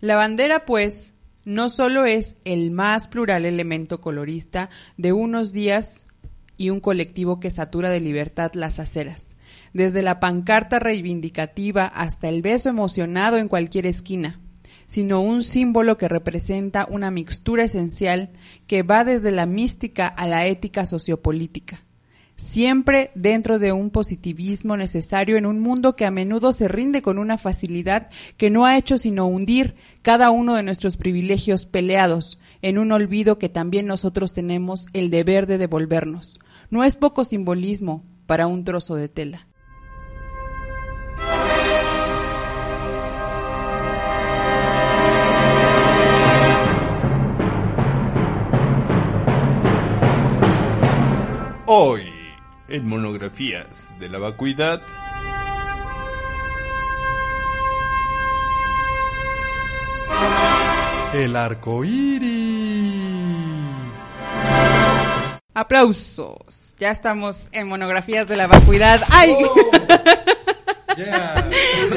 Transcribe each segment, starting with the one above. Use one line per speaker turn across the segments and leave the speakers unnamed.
La bandera, pues, no solo es el más plural elemento colorista de unos días y un colectivo que satura de libertad las aceras, desde la pancarta reivindicativa hasta el beso emocionado en cualquier esquina, sino un símbolo que representa una mixtura esencial que va desde la mística a la ética sociopolítica, siempre dentro de un positivismo necesario en un mundo que a menudo se rinde con una facilidad que no ha hecho sino hundir cada uno de nuestros privilegios peleados en un olvido que también nosotros tenemos el deber de devolvernos. No es poco simbolismo para un trozo de tela.
Hoy, en monografías de la vacuidad,
El arco iris.
Aplausos. Ya estamos en monografías de la vacuidad. ¡Ay!
Yeah.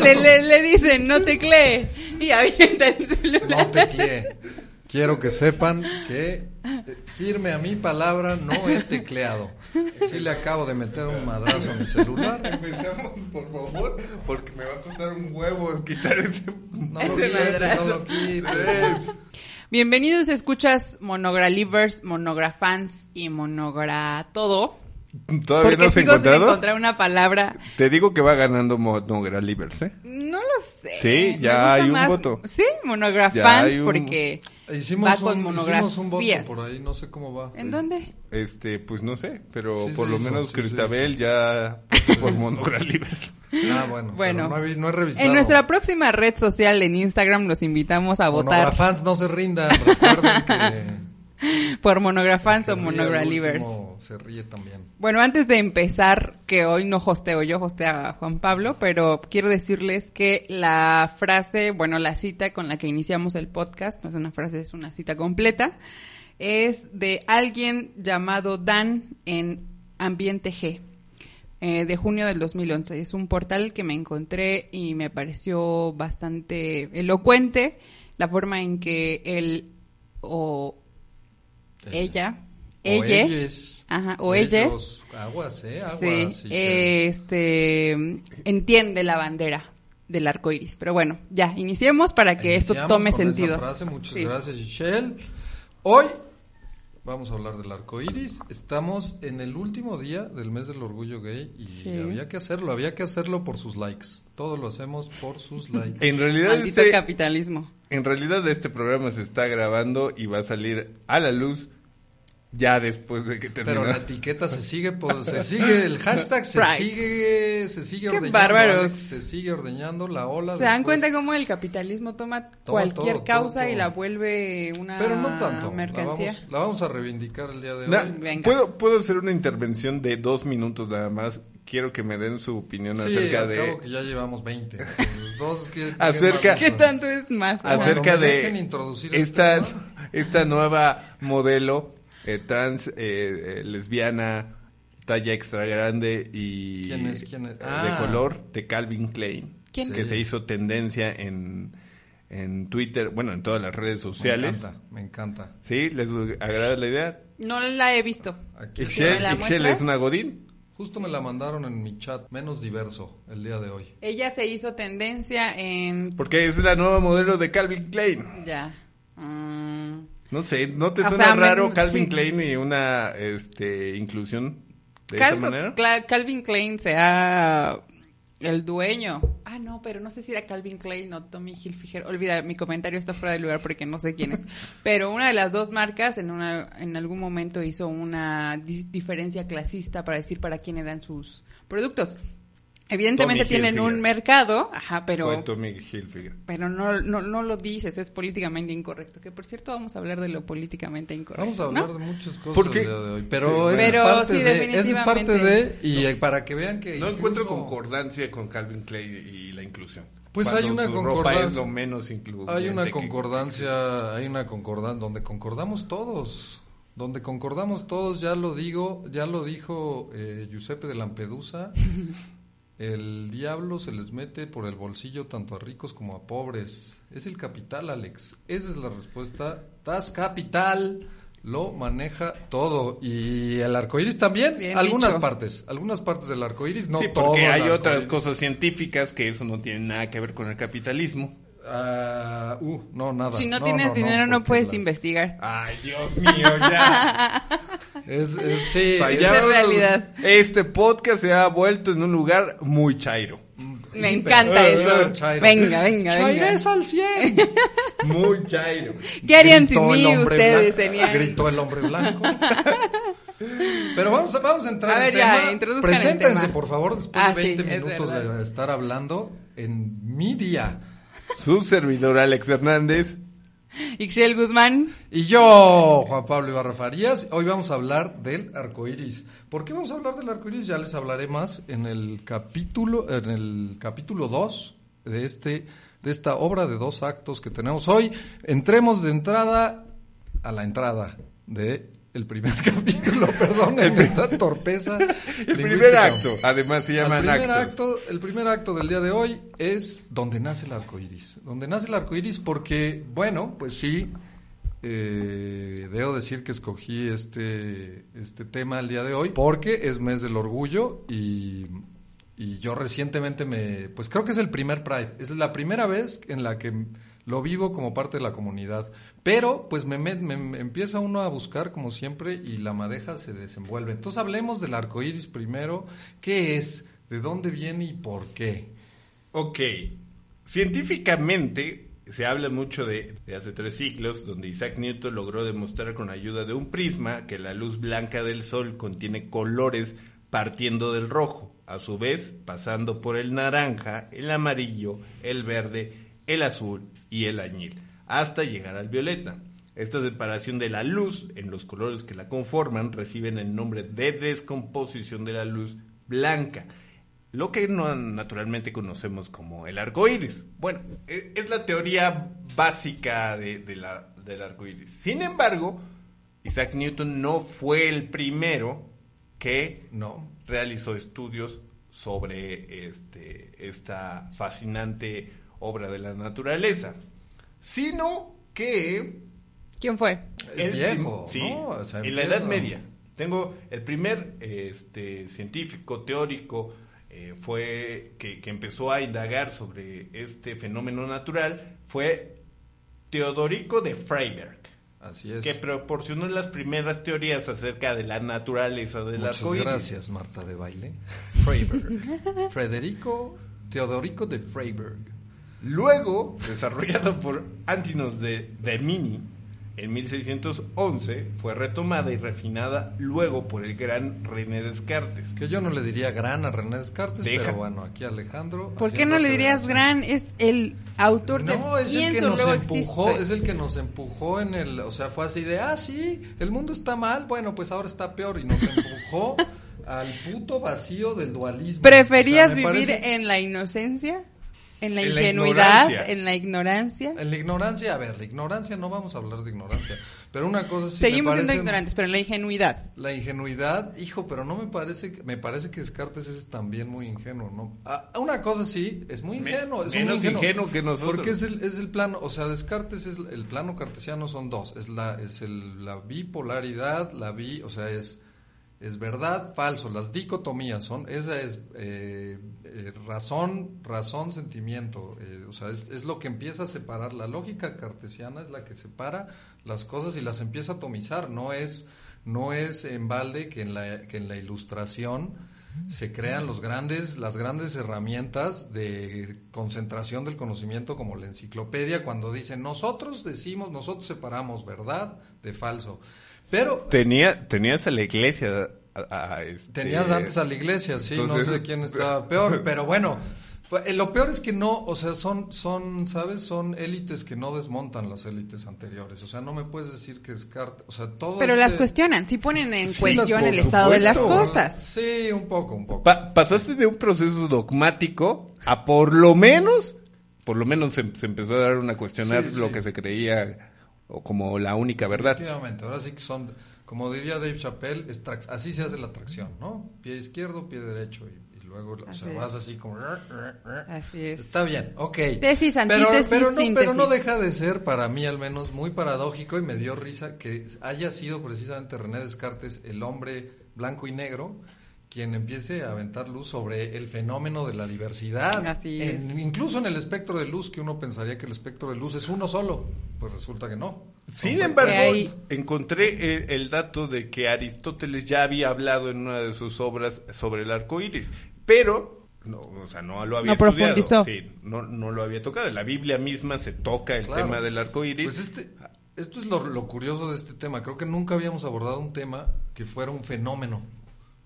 le, le, le dicen, no teclee. Y avienta el celular.
No tecleé. Quiero que sepan que eh, firme a mi palabra, no he tecleado. Sí le acabo de meter un madrazo a mi celular.
Empezamos, por favor, porque me va a costar un huevo quitar ese...
No lo
Ese
quites,
madrazo.
no lo quites.
Bienvenidos, escuchas Monogralivers, Monografans y Monogra todo.
Todavía
Porque
no se
sigo sin
encontrado.
encontrar una palabra.
Te digo que va ganando Monogralivers, ¿eh?
No lo sé.
Sí, ya hay un
más-
voto.
Sí, Monografans
un-
porque
Hicimos,
va con
un, hicimos un voto por ahí, no sé cómo va.
¿En dónde?
Este, pues no sé, pero
Sí
por lo
hizo,
menos Cristabel ya por Monogralivers.
Ah, bueno.
Bueno.
he, no he revisado.
En nuestra próxima red social en Instagram los invitamos a votar
Monografans no se rindan. Recuerden que.
por Monografans o Monogralivers.
Se ríe también.
Bueno, antes de empezar, que hoy no hosteo yo, hostea a Juan Pablo, pero quiero decirles que la frase, bueno, la cita con la que iniciamos el podcast, no es una frase, es una cita completa, es de alguien llamado Dan en Ambiente G, eh, de junio del 2011. Es un portal que me encontré y me pareció bastante elocuente la forma en que él o ella,
O
ella,
ellas.
Ajá, o ellas.
ellos. Aguas, ¿eh? Aguas.
Sí, eh, este entiende la bandera del arco iris. Pero bueno, ya, iniciemos para que esto tome
con esa
sentido.
frase. Muchas
Sí.
gracias, Michelle. Hoy vamos a hablar del arco iris. Estamos en el último día del mes del orgullo gay y
Sí.
había que hacerlo, había que hacerlo por sus likes. Todo lo hacemos por sus likes.
En realidad,
Maldito
este,
capitalismo.
En realidad este programa se está grabando y va a salir a la luz ya después de que termine.
Pero la etiqueta se sigue, por- se sigue, el hashtag se sigue, se sigue
Qué
ordeñando.
bárbaros.
Se sigue ordeñando la ola.
¿Se dan cuenta cómo el capitalismo toma cualquier
todo,
causa
todo,
y la vuelve una
Pero no tanto. La
mercancía?
vamos, la vamos a reivindicar el día de
Na-
hoy.
Venga.
¿puedo, puedo hacer una intervención de dos minutos nada más. Quiero que me den su opinión
Sí,
acerca de...
que ya llevamos 20. Los dos que-
Acerca-
¿Qué tanto es más?
Acerca
me
de
introducir
esta, esta nueva modelo eh, trans eh, eh, lesbiana talla extra grande y
¿Quién es? ¿Quién es?
eh,
Ah.
de color de Calvin Klein
¿Quién?
que
Sí.
se hizo tendencia en en Twitter bueno en todas las redes
Me
sociales
encanta, me encanta.
sí les agrada la idea
No la he visto.
Aquí
Ixchel,
¿me la
Ixchel
muestras?
es una godín
Justo me la mandaron en mi chat menos diverso el día de hoy.
Ella se hizo tendencia en...
porque es la nueva modelo de Calvin Klein
Ya. Mm,
no sé no te
O
suena
sea,
raro
me-
Calvin
sí.
Klein y una este inclusión de
Cal-
esa manera
Cla- Calvin Klein sea el dueño. Ah, no, pero no sé si era Calvin Klein o Tommy Hilfiger. Olvida, mi comentario está fuera de lugar porque no sé quién es. Pero una de las dos marcas en, una, en algún momento hizo una di- diferencia clasista para decir para quién eran sus productos. Evidentemente
Tommy
tienen
Hilfiger.
un mercado, ajá, pero...
Fue Tommy Hilfiger.
Pero no, no, no lo dices, es políticamente incorrecto. Que por cierto vamos a hablar de lo políticamente incorrecto.
Vamos a hablar
¿no?
de muchas cosas
Porque-
el día de hoy. Pero,
Sí,
es
Pero
parte
sí,
de, Eso es parte
definitivamente.
de, y eh, para que vean que
No
incluso-
encuentro concordancia con Calvin Klein y la inclusión.
Pues
Cuando
hay una
su ropa
concordancia.
es lo menos incluyente
Hay una
que-
concordancia, hay una concordancia donde concordamos todos. Donde concordamos todos, ya lo digo, ya lo dijo eh, Giuseppe de Lampedusa. el diablo se les mete por el bolsillo tanto a ricos como a pobres. Es el capital, Alex. Esa es la respuesta. Das Capital lo maneja todo. Y el arco iris también.
Bien
algunas
dicho.
partes. Algunas partes del arco iris, no
sí, porque hay otras cosas científicas que eso no tiene nada que ver con el capitalismo.
Ah, uh, no, nada.
Si no, tienes dinero no puedes
las-
investigar.
Ay, Dios mío, ya.
Es, es- sí,
es realidad.
Este podcast se ha vuelto en un lugar muy chairo.
Me encanta
hiper,
eso.
hiper chairo.
Venga, venga, venga.
Chaires al 100.
Muy chairo.
¿Qué harían sin mí ustedes? Serían-
Gritó el hombre blanco. Pero vamos, a- vamos a entrar
A
en
ver, ya,
tema. Preséntense,
tema.
por favor, después
Ah,
de
sí,
20
es
minutos
verdad.
de estar hablando en mi día.
Su servidor Alex Hernández.
Ixchel Guzmán.
Y yo, Juan Pablo Ibarra Farías, hoy vamos a hablar del arco iris. ¿Por qué vamos a hablar del arco iris? Ya les hablaré más en el capítulo, en el capítulo 2 de este, de esta obra de dos actos que tenemos hoy. Entremos de entrada a la entrada de el primer capítulo, perdón, en esa torpeza.
El primer acto, además se llaman
el primer
actos.
acto, el primer acto del día de hoy es donde nace el arco iris. Donde nace el arco iris porque, bueno, pues sí, eh, debo decir que escogí este, este tema el día de hoy porque es mes del orgullo y, y yo recientemente me, pues creo que es el primer Pride. Es la primera vez en la que lo vivo como parte de la comunidad. Pero, pues me, empieza uno a buscar como siempre y la madeja se desenvuelve. Entonces hablemos del arco iris primero. ¿Qué es? ¿De dónde viene y por qué?
Ok. Científicamente se habla mucho de, de hace tres siglos, donde Isaac Newton logró demostrar con ayuda de un prisma que la luz blanca del sol contiene colores partiendo del rojo, a su vez pasando por el naranja, el amarillo, el verde, el azul y el añil, hasta llegar al violeta. Esta separación de la luz en los colores que la conforman reciben el nombre de descomposición de la luz blanca lo que no, naturalmente conocemos como el arco iris. Bueno, e- es la teoría básica de, de la- del arco iris. Sin embargo, Isaac Newton no fue el primero que
No.
realizó estudios sobre este, esta fascinante obra de la naturaleza, sino que
¿Quién fue?
El
viejo,
sí,
¿no? O sea,
en la Edad Media. Tengo el primer este, científico teórico eh, fue que, que empezó a indagar sobre este fenómeno natural fue Teodorico de Freiberg,
Así es.
que proporcionó las primeras teorías acerca de la naturaleza del
Muchas gracias, Marta de baile. Freiberg. Federico Teodorico de Freiberg.
Luego, desarrollado por Antinos de, de Mini en 1611, fue retomada y refinada luego por el gran René Descartes.
Que yo no le diría gran a René Descartes,
Deja.
pero bueno, aquí Alejandro.
¿Por qué no le dirías gran? Es el autor de
No, es el que nos empujó, es el que nos empujó en el, o sea, fue así de, ah, sí, el mundo está mal, bueno, pues ahora está peor y nos empujó al puto vacío del dualismo.
¿Preferías
O sea, me
vivir
parece-
en la inocencia? ¿En la
En la
ingenuidad? ¿En la ignorancia?
En la ignorancia, a ver, la ignorancia, no vamos a hablar de ignorancia, pero una cosa sí me
Seguimos siendo ignorantes, pero en la ingenuidad.
La ingenuidad, hijo, pero no me parece, me parece que Descartes es también muy ingenuo, ¿no? Ah, una cosa sí, es muy
Me-
ingenuo, es
menos
ingenuo,
ingenuo que nosotros.
Porque es el, es el plano, o sea, Descartes es el plano cartesiano son dos, es la, es el, la bipolaridad, la bi, o sea, es, es verdad, falso, las dicotomías son, esa es eh, eh, razón, razón, sentimiento, eh, o sea, es, lo que empieza a separar, la lógica cartesiana es la que separa las cosas y las empieza a atomizar, no es, no es en balde que en la, que en la ilustración se crean los grandes, las grandes herramientas de concentración del conocimiento como la enciclopedia cuando dicen nosotros decimos, nosotros separamos verdad de falso. Pero
Tenía, tenías a la iglesia. a- a, este,
tenías antes a la iglesia, sí,
entonces-
no sé quién estaba peor, pero bueno, eh, lo peor es que no, o sea, son, son, ¿sabes? Son élites que no desmontan las élites anteriores, o sea, no me puedes decir que Descartes, o sea, todo
Pero
este-
las cuestionan, sí ponen en
Sí,
cuestión el estado de las cosas.
Sí, un poco, un poco.
Pa- pasaste de un proceso dogmático a por lo menos, por lo menos se, se empezó a dar una cuestionar
Sí,
lo
sí.
que se creía o como la única verdad.
Efectivamente, ahora sí que son, como diría Dave Chappelle, es así se hace la tracción, ¿no? Pie izquierdo, pie derecho y, y luego o sea, vas así como...
Así es.
Está bien, ok.
Tesis,
pero, no, pero no deja de ser, para mí al menos, muy paradójico y me dio risa que haya sido precisamente René Descartes, el hombre blanco y negro, quien empiece a aventar luz sobre el fenómeno de la diversidad.
Así
En- incluso en el espectro de luz, que uno pensaría que el espectro de luz es uno solo, pues resulta que no.
Sin embargo,
hay-
encontré el, el dato de que Aristóteles ya había hablado en una de sus obras sobre el arco iris, pero, no, o sea, no lo había
No
estudiado.
profundizó.
Sí, no, no lo había tocado. En la Biblia misma se toca el
Claro.
tema del arco iris.
Pues este, esto es lo, lo curioso de este tema. Creo que nunca habíamos abordado un tema que fuera un fenómeno,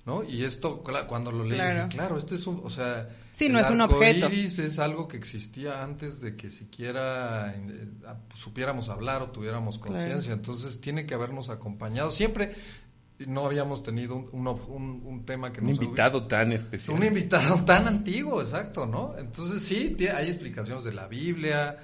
¿no? Y esto, cuando lo leí,
Claro.
dije, claro, este es un, o sea...
Sí, no
el
es un
arco
objeto.
iris es algo que existía antes de que siquiera eh, supiéramos hablar o tuviéramos
Claro.
conciencia. Entonces tiene que habernos acompañado. Siempre no habíamos tenido un, un, un- un tema que
un
nos
invitado tan especial.
un invitado tan antiguo, exacto, ¿no? Entonces sí, hay explicaciones de la Biblia,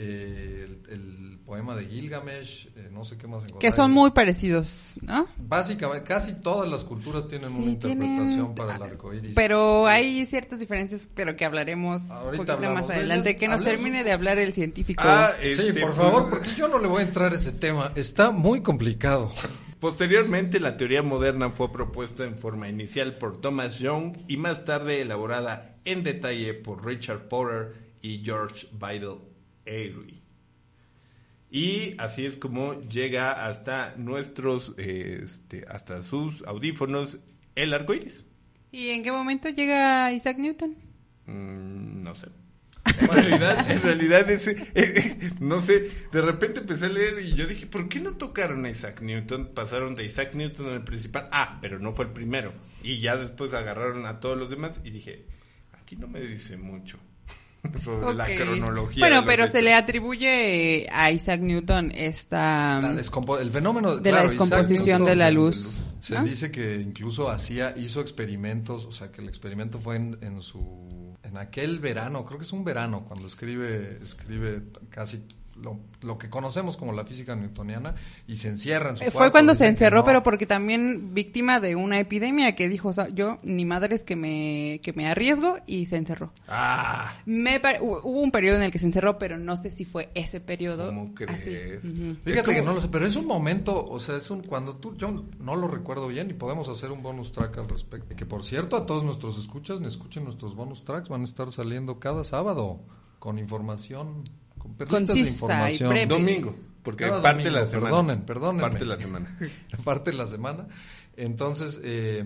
eh, el, el poema de Gilgamesh, eh, no sé qué más encontrar.
Que son muy parecidos, ¿no?
Básicamente, casi todas las culturas tienen una interpretación
tienen-
para el arco iris.
Pero hay ciertas diferencias, pero que hablaremos un
Ahorita
más
de
adelante.
ellas.
Que nos
Hablemos-
termine de hablar el científico.
Ah,
Sí,
este,
por favor, porque yo no le voy a entrar a ese tema. Está muy complicado.
Posteriormente, la teoría moderna fue propuesta en forma inicial por Thomas Young y más tarde elaborada en detalle por Richard Porter y George Vidal Airy. Y así es como llega hasta nuestros, este, hasta sus audífonos el arco iris.
¿Y en qué momento llega Isaac Newton?
Mm, no sé. En realidad, en realidad ese, eh, eh, no sé, de repente empecé a leer y yo dije, ¿por qué no tocaron a Isaac Newton? Pasaron de Isaac Newton al principal, ah, pero no fue el primero. Y ya después agarraron a todos los demás y dije, aquí no me dice mucho sobre la cronología.
Bueno, pero se le atribuye a Isaac Newton esta...
La descompo- el fenómeno
De la
claro,
descomposición
Newton,
de la luz,
Se
¿no?
dice que incluso hacía, hizo experimentos, o sea, que el experimento fue en, en su, en aquel verano, creo que es un verano, cuando escribe, escribe casi lo, lo que conocemos como la física newtoniana y se encierra en su
Eh,
cuarto,
Fue cuando se encerró,
no.
pero porque también víctima de una epidemia que dijo, o sea, yo ni madres que me, que me arriesgo y se encerró.
Ah,
Me hubo un periodo en el que se encerró, pero no sé si fue ese periodo.
¿Cómo crees?
Así.
Fíjate que no lo sé, pero es un momento, o sea, es un cuando tú, yo no lo recuerdo bien y podemos hacer un bonus track al respecto. Que por cierto, a todos nuestros escuchas, me escuchen nuestros bonus tracks, van a estar saliendo cada sábado con información, con perlitas de
Concisa y
información.
breve.
domingo, porque
Cada
parte de
domingo,
la semana.
Perdonen, perdónenme.
Parte de la semana.
parte de la semana. Entonces, eh,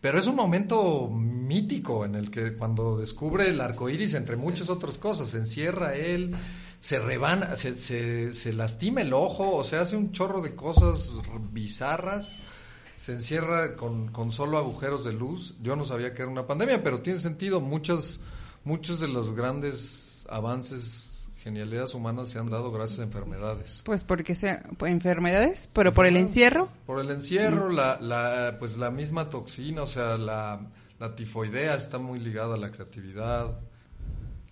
pero es un momento mítico en el que cuando descubre el arco iris, entre muchas otras cosas, se encierra él, se rebana, se, se, se lastima el ojo, o sea, hace un chorro de cosas bizarras. Se encierra con, con solo agujeros de luz. Yo no sabía que era una pandemia, pero tiene sentido. Muchas, muchos de los grandes avances, genialidades humanas se han dado gracias a enfermedades.
Pues porque sea por enfermedades, pero por el encierro.
Por el encierro, la, la, pues la misma toxina, o sea, la, la tifoidea está muy ligada a la creatividad,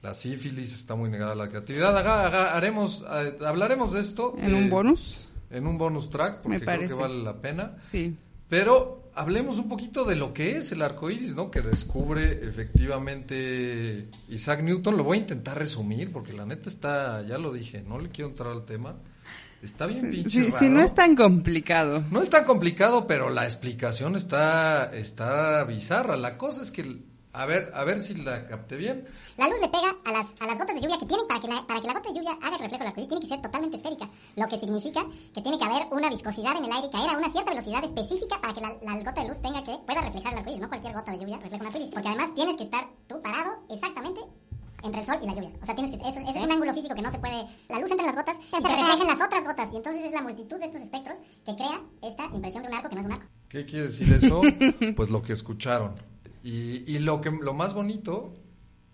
la sífilis está muy ligada a la creatividad. Haga- haga- haremos, eh, hablaremos de esto
En un
eh,
bonus.
en un bonus track, porque
Me
creo que vale la pena.
Sí.
Pero hablemos un poquito de lo que es el arco iris, ¿no? Que descubre efectivamente Isaac Newton. Lo voy a intentar resumir, porque la neta está, ya lo dije, no le quiero entrar al tema. Está bien pinche
Sí,
raro.
sí, no es tan complicado.
No es tan complicado, pero la explicación está, está bizarra. La cosa es que, a ver, a ver si la capté bien.
La luz le pega a las, a las gotas de lluvia que tienen, para que, la, para que la gota de lluvia haga el reflejo del arcoíris, tiene que ser totalmente esférica. Lo que significa que tiene que haber una viscosidad en el aire y caer a una cierta velocidad específica para que la, la gota de luz tenga que, pueda reflejar el arcoíris. No cualquier gota de lluvia refleja un arcoíris. Porque además tienes que estar tú parado exactamente entre el sol y la lluvia. O sea, tienes que, ese, ese es un ángulo físico que no se puede... La luz entra en las gotas y se refleja en las otras gotas. Y entonces es la multitud de estos espectros que crea esta impresión de un arco que no es un arco.
¿Qué quiere decir eso? pues lo que escucharon. Y, y lo, que, lo más bonito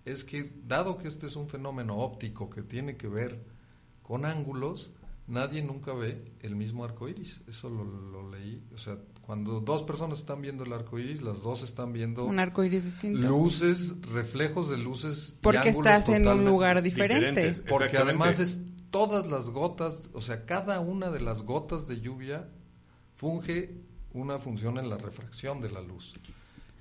es que, dado que este es un fenómeno óptico que tiene que ver con ángulos, nadie nunca ve el mismo arco iris. Eso lo, lo leí. O sea, cuando dos personas están viendo el arco iris, las dos están viendo
Un arco iris distinto.
luces, reflejos de luces. y
Porque
ángulos
estás en un lugar diferente.
porque además es todas las gotas, o sea, cada una de las gotas de lluvia funge una función en la refracción de la luz.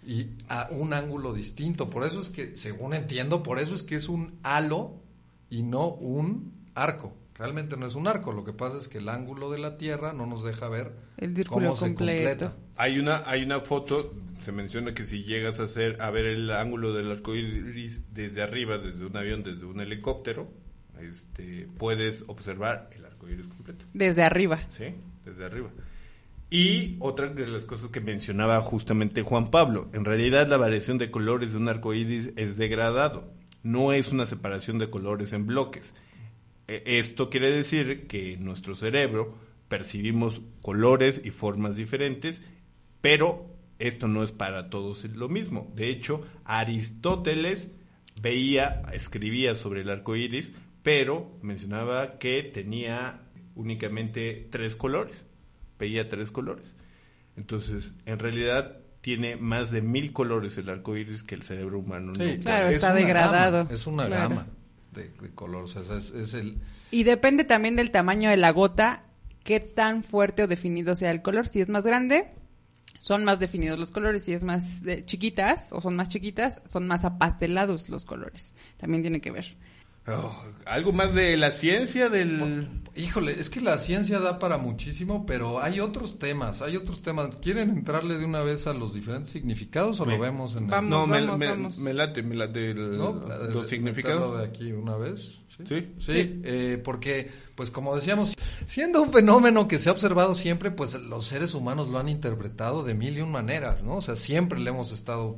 Y a un ángulo distinto. Por eso es que, según entiendo, por eso es que es un halo y no un arco. Realmente no es un arco, lo que pasa es que el ángulo de la Tierra no nos deja ver
El círculo
cómo se
completo.
completa.
Hay una, hay una foto, se menciona que si llegas a hacer, a ver el ángulo del arco iris desde arriba, desde un avión, desde un helicóptero, este, puedes observar el arco iris completo.
Desde arriba.
Sí, desde arriba. Y otra de las cosas que mencionaba justamente Juan Pablo, en realidad la variación de colores de un arco iris es degradado, no es una separación de colores en bloques. E- Esto quiere decir que en nuestro cerebro percibimos colores y formas diferentes, pero esto no es para todos lo mismo. De hecho, Aristóteles veía, escribía sobre el arco iris, pero mencionaba que tenía únicamente tres colores. Veía tres colores. Entonces, en realidad tiene más de mil colores el arco iris que el cerebro humano.
Sí.
Claro,
es
está degradado.
gama, es una
Claro.
gama de, de color. O sea, es, es el.
Y depende también del tamaño de la gota, qué tan fuerte o definido sea el color. Si es más grande, son más definidos los colores. Si es más de- chiquitas o son más chiquitas, son más apastelados los colores. También tiene que ver.
Oh, algo más de la ciencia del...
Híjole, es que la ciencia da para muchísimo, pero hay otros temas, hay otros temas. ¿Quieren entrarle de una vez a los diferentes significados o
Me-
lo vemos en el-
Vamos,
no,
vamos,
me-
vamos.
me late, me late el-
¿no?
los
De- de-
significados.
de aquí una vez. Sí,
Sí.
Sí, eh, porque, pues como decíamos, siendo un fenómeno que se ha observado siempre, pues los seres humanos lo han interpretado de mil y un maneras, ¿no? O sea, siempre le hemos estado,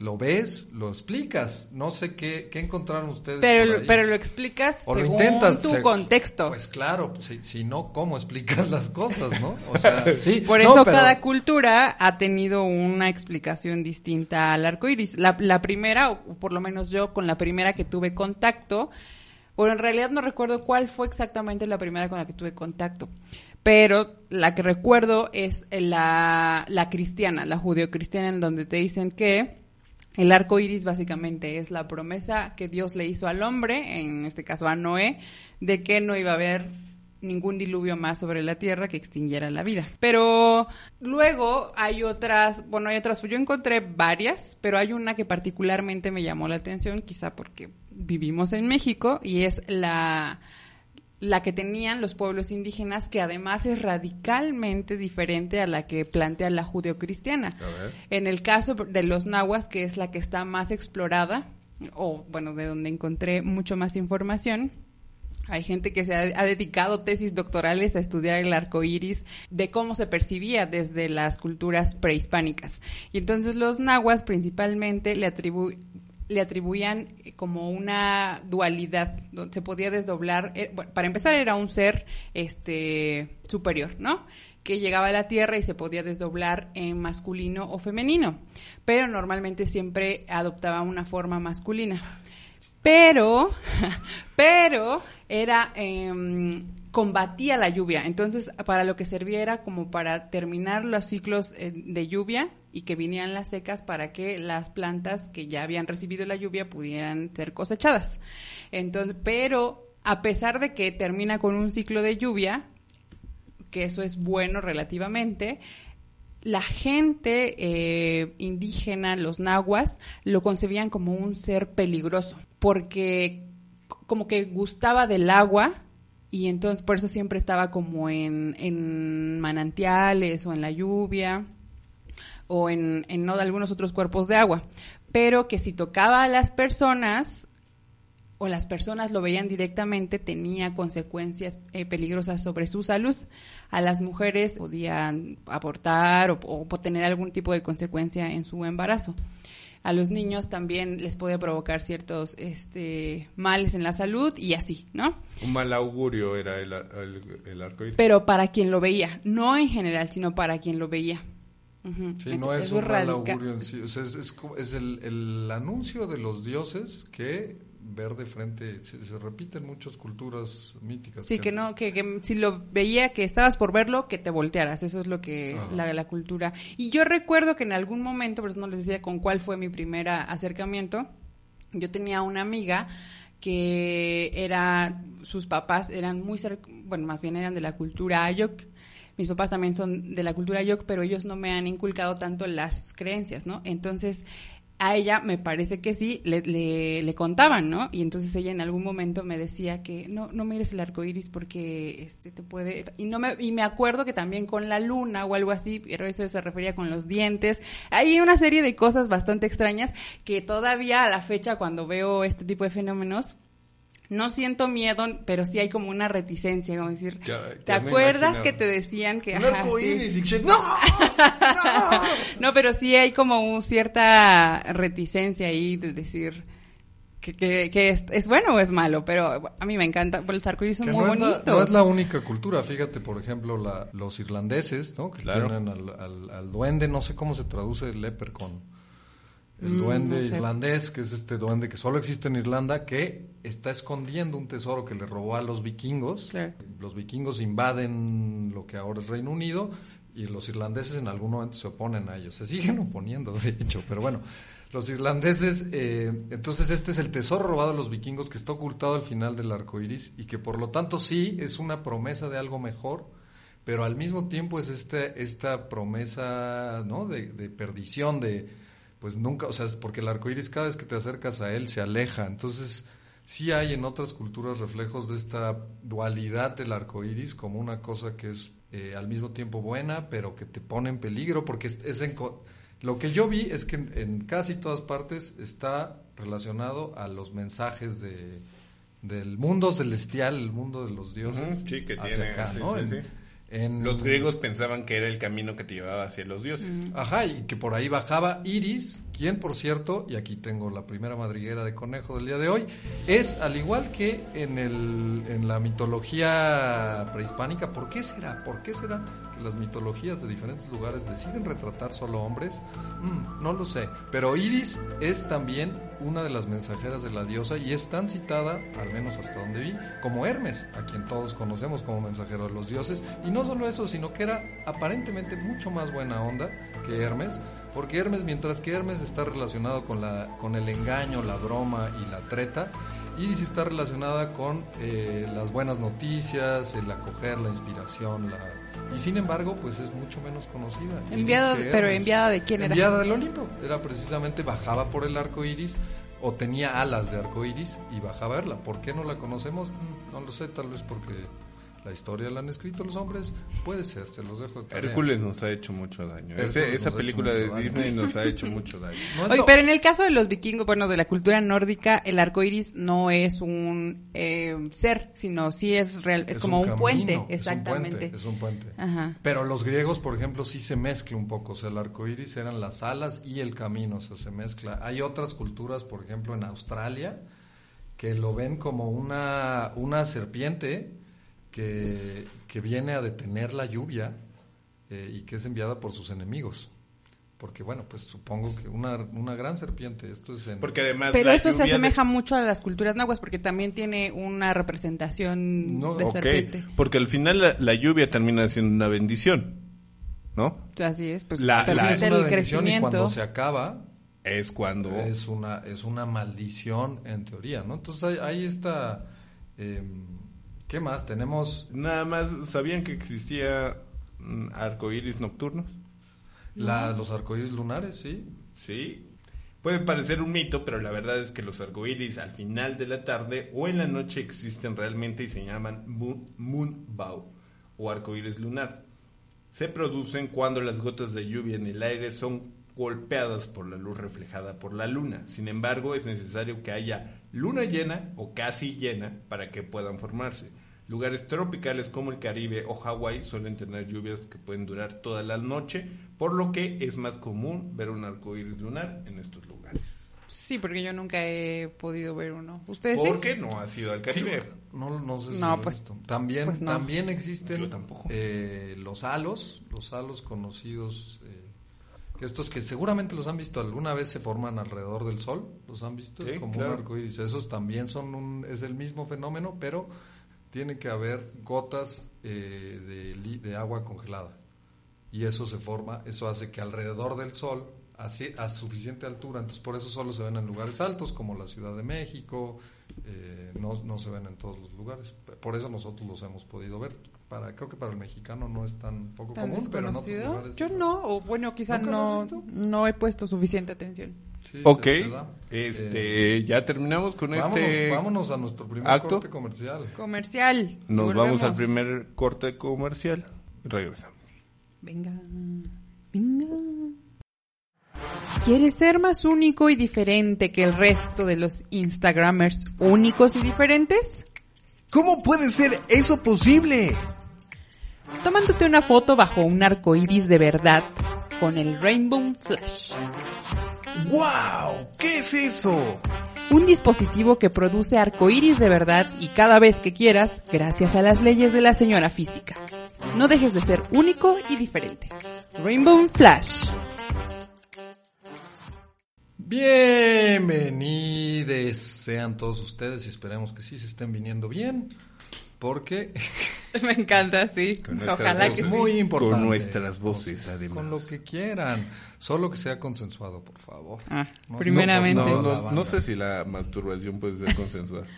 lo ves, lo explicas, no sé qué, qué encontraron ustedes.
Pero,
por
lo-
ahí.
pero lo explicas
O lo
según
intentas.
tu
se-
contexto.
Pues claro, si, si no, ¿cómo explicas las cosas, no? O sea, sí.
Por
no,
eso
pero-
cada cultura ha tenido una explicación distinta al arco iris. La, la primera, o por lo menos yo con la primera que tuve contacto, bueno, en realidad no recuerdo cuál fue exactamente la primera con la que tuve contacto, pero la que recuerdo es la, la cristiana, la judeocristiana, en donde te dicen que el arco iris básicamente es la promesa que Dios le hizo al hombre, en este caso a Noé, de que no iba a haber ningún diluvio más sobre la tierra que extinguiera la vida. Pero luego hay otras, bueno, hay otras, yo encontré varias, pero hay una que particularmente me llamó la atención, quizá porque vivimos en México, y es la, la que tenían los pueblos indígenas, que además es radicalmente diferente a la que plantea la judeocristiana. En el caso de los nahuas, que es la que está más explorada, o bueno, de donde encontré mucho más información, hay gente que se ha, ha dedicado tesis doctorales a estudiar el arco iris de cómo se percibía desde las culturas prehispánicas. Y entonces los nahuas principalmente le, atribu- le atribuían eh, como una dualidad, donde se podía desdoblar. eh, para empezar, era un ser este, superior, ¿no? que llegaba a la Tierra y se podía desdoblar en masculino o femenino, pero normalmente siempre adoptaba una forma masculina. Pero, pero era em, combatía la lluvia, entonces para lo que servía era como para terminar los ciclos eh, de lluvia y que vinieran las secas para que las plantas que ya habían recibido la lluvia pudieran ser cosechadas. Entonces, pero a pesar de que termina con un ciclo de lluvia, que eso es bueno relativamente, la gente eh, indígena, los nahuas, lo concebían como un ser peligroso, porque como que gustaba del agua y entonces por eso siempre estaba como en, en manantiales o en la lluvia o en, en no, algunos otros cuerpos de agua, pero que si tocaba a las personas o las personas lo veían directamente, tenía consecuencias eh, peligrosas sobre su salud. A las mujeres podían abortar o, o tener algún tipo de consecuencia en su embarazo. A los niños también les podía provocar ciertos este, males en la salud y así, ¿no?
Un mal augurio era el, el, el arco iris.
Pero para quien lo veía, no en general, sino para quien lo veía.
Sí, no es un mal augurio en sí. O sea, es, es co- es el, el anuncio de los dioses que ver de frente se, se repite en muchas culturas míticas.
Sí, que no, que, que si lo veía, que estabas por verlo, que te voltearas. Eso es lo que la, la cultura. Y yo recuerdo que en algún momento, por eso no les decía con cuál fue mi primer acercamiento, yo tenía una amiga que era, sus papás eran muy bueno, más bien eran de la cultura Ayok. mis papás también son de la cultura yok, pero ellos no me han inculcado tanto las creencias, ¿no? Entonces, a ella me parece que sí, le, le, contaban, ¿no? Y entonces ella en algún momento me decía que no, no mires el arco iris porque este te puede. Y no me, y me acuerdo que también con la luna o algo así, pero eso se refería con los dientes. Hay una serie de cosas bastante extrañas que todavía a la fecha, cuando veo este tipo de fenómenos, no siento miedo, pero sí hay como una reticencia, como decir, ¿te acuerdas que te decían que...
Ajá, ¡No!
¡No! pero sí hay como un cierta reticencia ahí de decir que, que, es, bueno o es malo, pero a mí me encanta, pues, los arcoíris son muy bonitos.
no es la única cultura, fíjate, por ejemplo, la, los irlandeses, ¿no? Que tienen al, al, duende, no sé cómo se traduce el leprechaun el mm, duende irlandés, que es este duende que solo existe en Irlanda, que está escondiendo un tesoro que le robó a los vikingos. Los vikingos invaden lo que ahora es Reino Unido y los irlandeses en algún momento se oponen a ellos. Se siguen oponiendo, de hecho, pero bueno. Los irlandeses, eh, entonces este es el tesoro robado a los vikingos que está ocultado al final del arco iris y que por lo tanto sí es una promesa de algo mejor, pero al mismo tiempo es este, esta promesa ¿no? de, de perdición, de, pues nunca, o sea, porque el arco iris cada vez que te acercas a él se aleja. Entonces, sí hay en otras culturas reflejos de esta dualidad del arco iris como una cosa que es eh, al mismo tiempo buena, pero que te pone en peligro, porque es, en, lo que yo vi es que en, casi todas partes está relacionado a los mensajes de del mundo celestial, el mundo de los dioses,
sí, que tiene, acá, ¿no? Los griegos pensaban que era el camino que te llevaba hacia los dioses.
Ajá, y que por ahí bajaba Iris, quien por cierto, y aquí tengo la primera madriguera de conejo del día de hoy, es al igual que en, el, en la mitología prehispánica, ¿por qué será? ¿Por qué será las mitologías de diferentes lugares deciden retratar solo hombres? Mm, no lo sé, pero Iris es también una de las mensajeras de la diosa y es tan citada, al menos hasta donde vi, como Hermes, a quien todos conocemos como mensajero de los dioses, y no solo eso, sino que era aparentemente mucho más buena onda que Hermes, porque Hermes, mientras que Hermes está relacionado con, la, con el engaño, la broma y la treta, Iris está relacionada con eh, las buenas noticias, el acoger, la inspiración, la, y sin embargo, pues es mucho menos conocida.
Enviada, pero enviada de quién
era? Enviada del Olimpo. Era precisamente bajaba por el arco iris o tenía alas de arco iris y bajaba a verla. ¿Por qué no la conocemos? Mm, no lo sé, tal vez porque la historia la han escrito los hombres, puede ser, se los dejo.
De Hércules nos ha hecho mucho daño. esa película de Disney nos ha hecho mucho daño.
pero en el caso de los vikingos, bueno, de la cultura nórdica, el arco iris no es un eh, ser, sino sí es real, es, como un, puente, exactamente.
Es un puente. Pero los griegos, por ejemplo, sí se mezcla un poco. O sea, el arco iris eran las alas y el camino, o sea, se mezcla. Hay otras culturas, por ejemplo, en Australia, que lo ven como una, una serpiente que, que viene a detener la lluvia eh, y que es enviada por sus enemigos. Porque, bueno, pues supongo que una, una gran serpiente, esto es
Porque además
Pero eso se asemeja mucho a las culturas nahuas, porque también tiene una representación de serpiente.
Porque al final la, lluvia termina siendo una bendición, ¿no?
Así es, pues
la, es una el crecimiento. Y cuando se acaba...
Es cuando...
Es una, es una maldición, en teoría, ¿no? Entonces hay, esta... Eh, ¿Qué más? Tenemos...
Nada más, ¿sabían que existía mm, arcoíris nocturnos?
La, los arcoíris lunares, sí.
Sí. Puede parecer un mito, pero la verdad es que los arcoíris al final de la tarde o en la noche existen realmente y se llaman moonbow o arcoíris lunar. Se producen cuando las gotas de lluvia en el aire son golpeadas por la luz reflejada por la luna. Sin embargo, es necesario que haya luna llena o casi llena para que puedan formarse. Lugares tropicales como el Caribe o Hawái suelen tener lluvias que pueden durar toda la noche, por lo que es más común ver un arco iris lunar en estos lugares.
Sí, porque yo nunca he podido ver uno. ¿Ustedes
¿Por qué no ha sido al Caribe?
No, no sé si
no, pues,
También, pues también existen eh, los halos, los halos conocidos, eh, estos que seguramente los han visto alguna vez se forman alrededor del Sol, los han visto, es como un arco iris. Esos también son un, es el mismo fenómeno, pero tiene que haber gotas eh, de, agua congelada. Y eso se forma, eso hace que alrededor del Sol, así, a suficiente altura, entonces por eso solo se ven en lugares altos como la Ciudad de México eh, no, no se ven en todos los lugares. Por eso nosotros los hemos podido ver. Para, creo que para el mexicano no es tan poco
¿Tan
común, pero en otros
desconocido?
lugares
Yo no, o bueno, quizá
¿Nunca lo has
no, no he puesto suficiente atención.
Sí,
Ok,
se- se da.
este,
Eh,
ya terminamos con
vámonos,
este
vámonos a nuestro primer
acto.
corte comercial.
Comercial.
Nos
Volvemos.
vamos al primer corte comercial. Regresamos.
Venga, venga. ¿Quieres ser más único y diferente que el resto de los Instagramers únicos y diferentes?
¿Cómo puede ser eso posible?
Tomándote una foto bajo un arco iris de verdad con el Rainbow Flash.
¡Wow! ¿Qué es eso?
Un dispositivo que produce arcoíris de verdad y cada vez que quieras, gracias a las leyes de la señora física. No dejes de ser único y diferente. Rainbow Flash.
Bienvenidos sean todos ustedes y esperemos que sí se estén viniendo bien, porque
Me encanta, sí.
Con nuestras
Ojalá que
es
sí.
muy importante.
Con nuestras voces,
Con-
además.
Con lo que quieran, solo que sea consensuado, por favor.
Ah,
No-
primeramente.
no,
No, no, sé si la masturbación puede ser consensuada.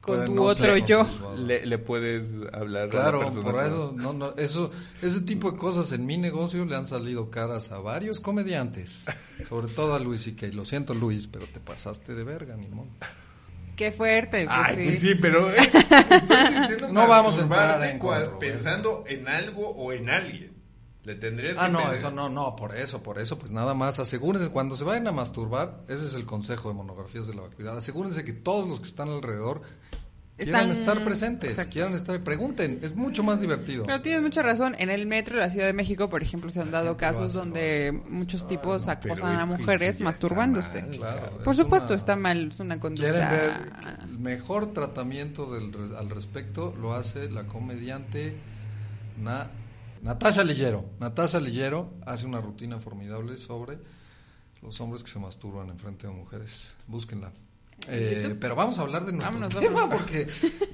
con
Puede
tu
no
otro yo.
le, le puedes hablar a la
Claro,
persona.
por eso, no, no, eso, ese tipo de cosas en mi negocio le han salido caras a varios comediantes, sobre todo a Luis y que lo siento Luis, pero te pasaste de verga, ni modo.
Qué fuerte. Pues
Ay,
sí.
pues sí, pero eh, estoy diciendo
No vamos a entrar en
pensando en algo o en alguien. Le tendrías
Ah,
que
no, eso no, no, por eso, por eso, pues nada más, asegúrense, cuando se vayan a masturbar, ese es el consejo de monografías de la vacuidad, asegúrense que todos los que están alrededor quieran
Están-
estar presentes,
Exacto.
quieran estar, pregunten, es mucho más divertido.
Pero tienes mucha razón. En el metro de la Ciudad de México, por ejemplo, se han dado casos donde muchos
Ay,
tipos
no,
acosan a mujeres masturbándose.
mal,
Claro,
Por
es
supuesto,
una-
está mal. Es una
Quieren
conducta.
ver el mejor tratamiento del, al respecto lo hace la comediante Na- Natasha Lillero. Natasha Lillero hace una rutina formidable sobre los hombres que se masturban en frente de mujeres. Búsquenla. Eh, pero vamos a hablar de nuestro
Vámonos,
tema
vámonos.
porque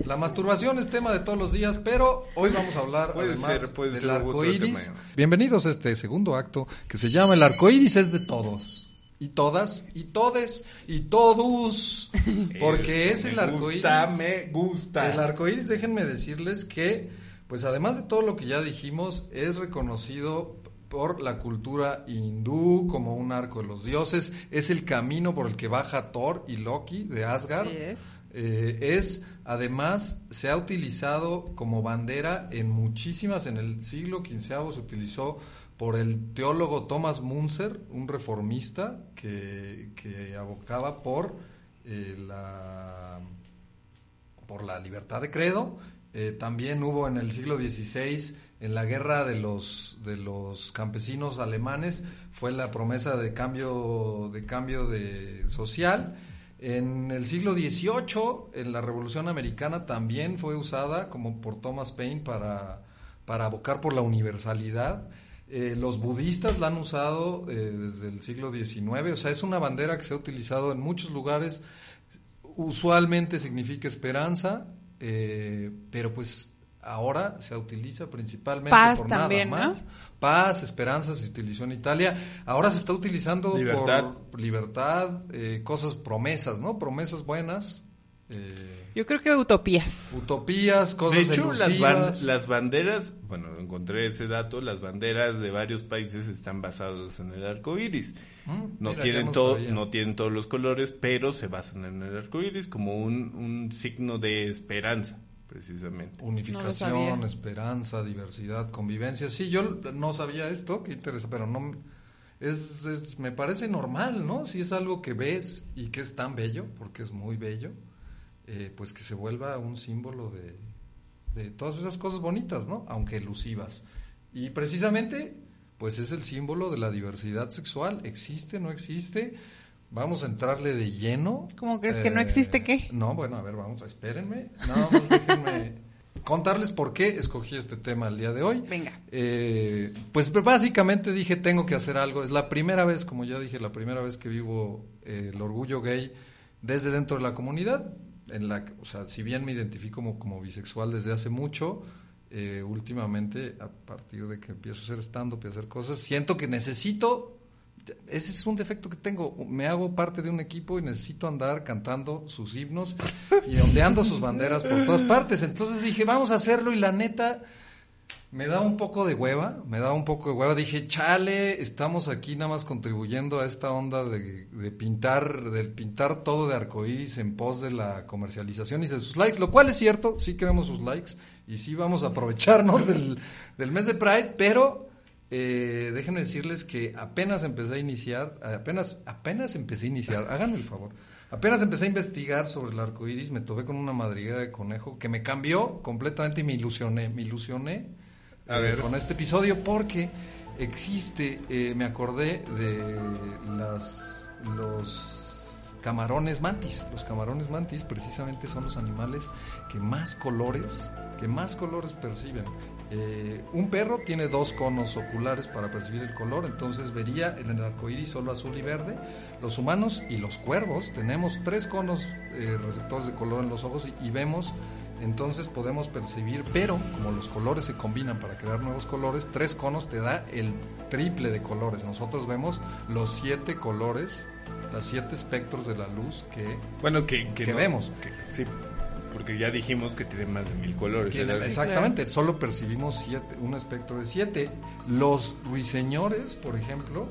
la masturbación es tema de todos los días, pero hoy vamos a hablar
Puede
además
ser, puede
del
ser
arco iris.
tema.
Bienvenidos a este segundo acto que se llama El arco iris es de todos. Y todas, y todes, y todos. Porque es
Me
el arco iris.
gusta, me gusta.
El arco iris, déjenme decirles que, pues además de todo lo que ya dijimos, es reconocido por la cultura hindú como un arco de los dioses. Es el camino por el que baja Thor y Loki de Asgard.
Es.
Eh, es, además, se ha utilizado como bandera en muchísimas, en el siglo XV se utilizó por el teólogo Thomas Munzer, un reformista que, que abocaba por eh, la por la libertad de credo. Eh, también hubo en el siglo XVI, en la guerra de los, de los campesinos alemanes, fue la promesa de cambio, de cambio de social. En el siglo XVIII, en la Revolución Americana, también fue usada como por Thomas Paine para, para abocar por la universalidad. Eh, los budistas la han usado eh, desde el siglo XIX, o sea, es una bandera que se ha utilizado en muchos lugares usualmente significa esperanza, eh, pero pues ahora se utiliza principalmente
Paz
por
también,
nada
¿no?
más. Paz, esperanza se utilizó en Italia, ahora se está utilizando
Libertad.
por libertad, eh, cosas, promesas, ¿no? Promesas buenas, eh,
Yo creo que utopías.
utopías,
De
cosas
hecho, las, ban- las banderas, bueno, encontré ese dato, las banderas de varios países están basadas en el arco iris.
Mm,
No,
mira,
tienen
no
todo, no tienen todos los colores, pero se basan en el arco iris como un, un signo de esperanza, precisamente.
Unificación, esperanza, diversidad, convivencia. Sí, yo no sabía esto, qué interesante, pero no es, es- me parece normal, ¿no? Si es algo que ves y que es tan bello, porque es muy bello, eh, pues que se vuelva un símbolo de, de todas esas cosas bonitas, ¿no? Aunque elusivas. Y precisamente, pues es el símbolo de la diversidad sexual. ¿Existe, no existe? Vamos a entrarle de lleno.
¿Cómo crees que no existe qué?
No, bueno, a ver, vamos, espérenme. Nada más déjenme contarles por qué escogí este tema el día de hoy.
Venga.
Eh, pues básicamente dije, tengo que hacer algo. Es la primera vez, como ya dije, la primera vez que vivo eh, el orgullo gay desde dentro de la comunidad. En la, o sea, si bien me identifico como, como bisexual desde hace mucho, eh, últimamente, a partir de que empiezo a hacer stand-up y a hacer cosas, siento que necesito ese es un defecto que tengo. Me hago parte de un equipo y necesito andar cantando sus himnos y ondeando sus banderas por todas partes. Entonces dije, vamos a hacerlo y la neta me da un poco de hueva, me da un poco de hueva. Dije, chale, estamos aquí nada más contribuyendo a esta onda de, pintar, del pintar todo de arcoíris en pos de la comercialización y de sus likes, lo cual es cierto, sí queremos sus likes y sí vamos a aprovecharnos del, del mes de Pride, pero eh, déjenme decirles que apenas empecé a iniciar, apenas, apenas empecé a iniciar, háganme el favor, apenas empecé a investigar sobre el arco iris, me topé con una madriguera de conejo que me cambió completamente y me ilusioné, me ilusioné
A
eh,
ver.
con este episodio porque existe, eh, me acordé de las, los camarones mantis. Los camarones mantis precisamente son los animales que más colores, que más colores perciben. Eh, un perro tiene dos conos oculares para percibir el color, entonces vería en el arco iris solo azul y verde. Los humanos y los cuervos tenemos tres conos eh, receptores de color en los ojos y, y vemos, entonces podemos percibir, pero como los colores se combinan para crear nuevos colores, tres conos te da el triple de colores. Nosotros vemos los siete colores, los siete espectros de la luz que
Bueno, que,
Que
no-
vemos.
que- sí, porque ya dijimos que tiene más de mil colores.
Exactamente, solo percibimos siete, un espectro de siete. Los ruiseñores, por ejemplo,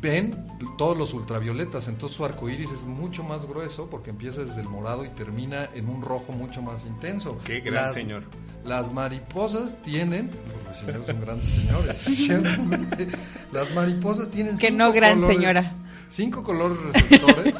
ven todos los ultravioletas, entonces su arco iris es mucho más grueso porque empieza desde el morado y termina en un rojo mucho más intenso.
Qué gran
Las-
señor.
Las mariposas tienen, los ruiseñores son grandes señores, ciertamente. Las mariposas tienen
Que
cinco
no gran
colores-
señora.
Cinco colores receptores.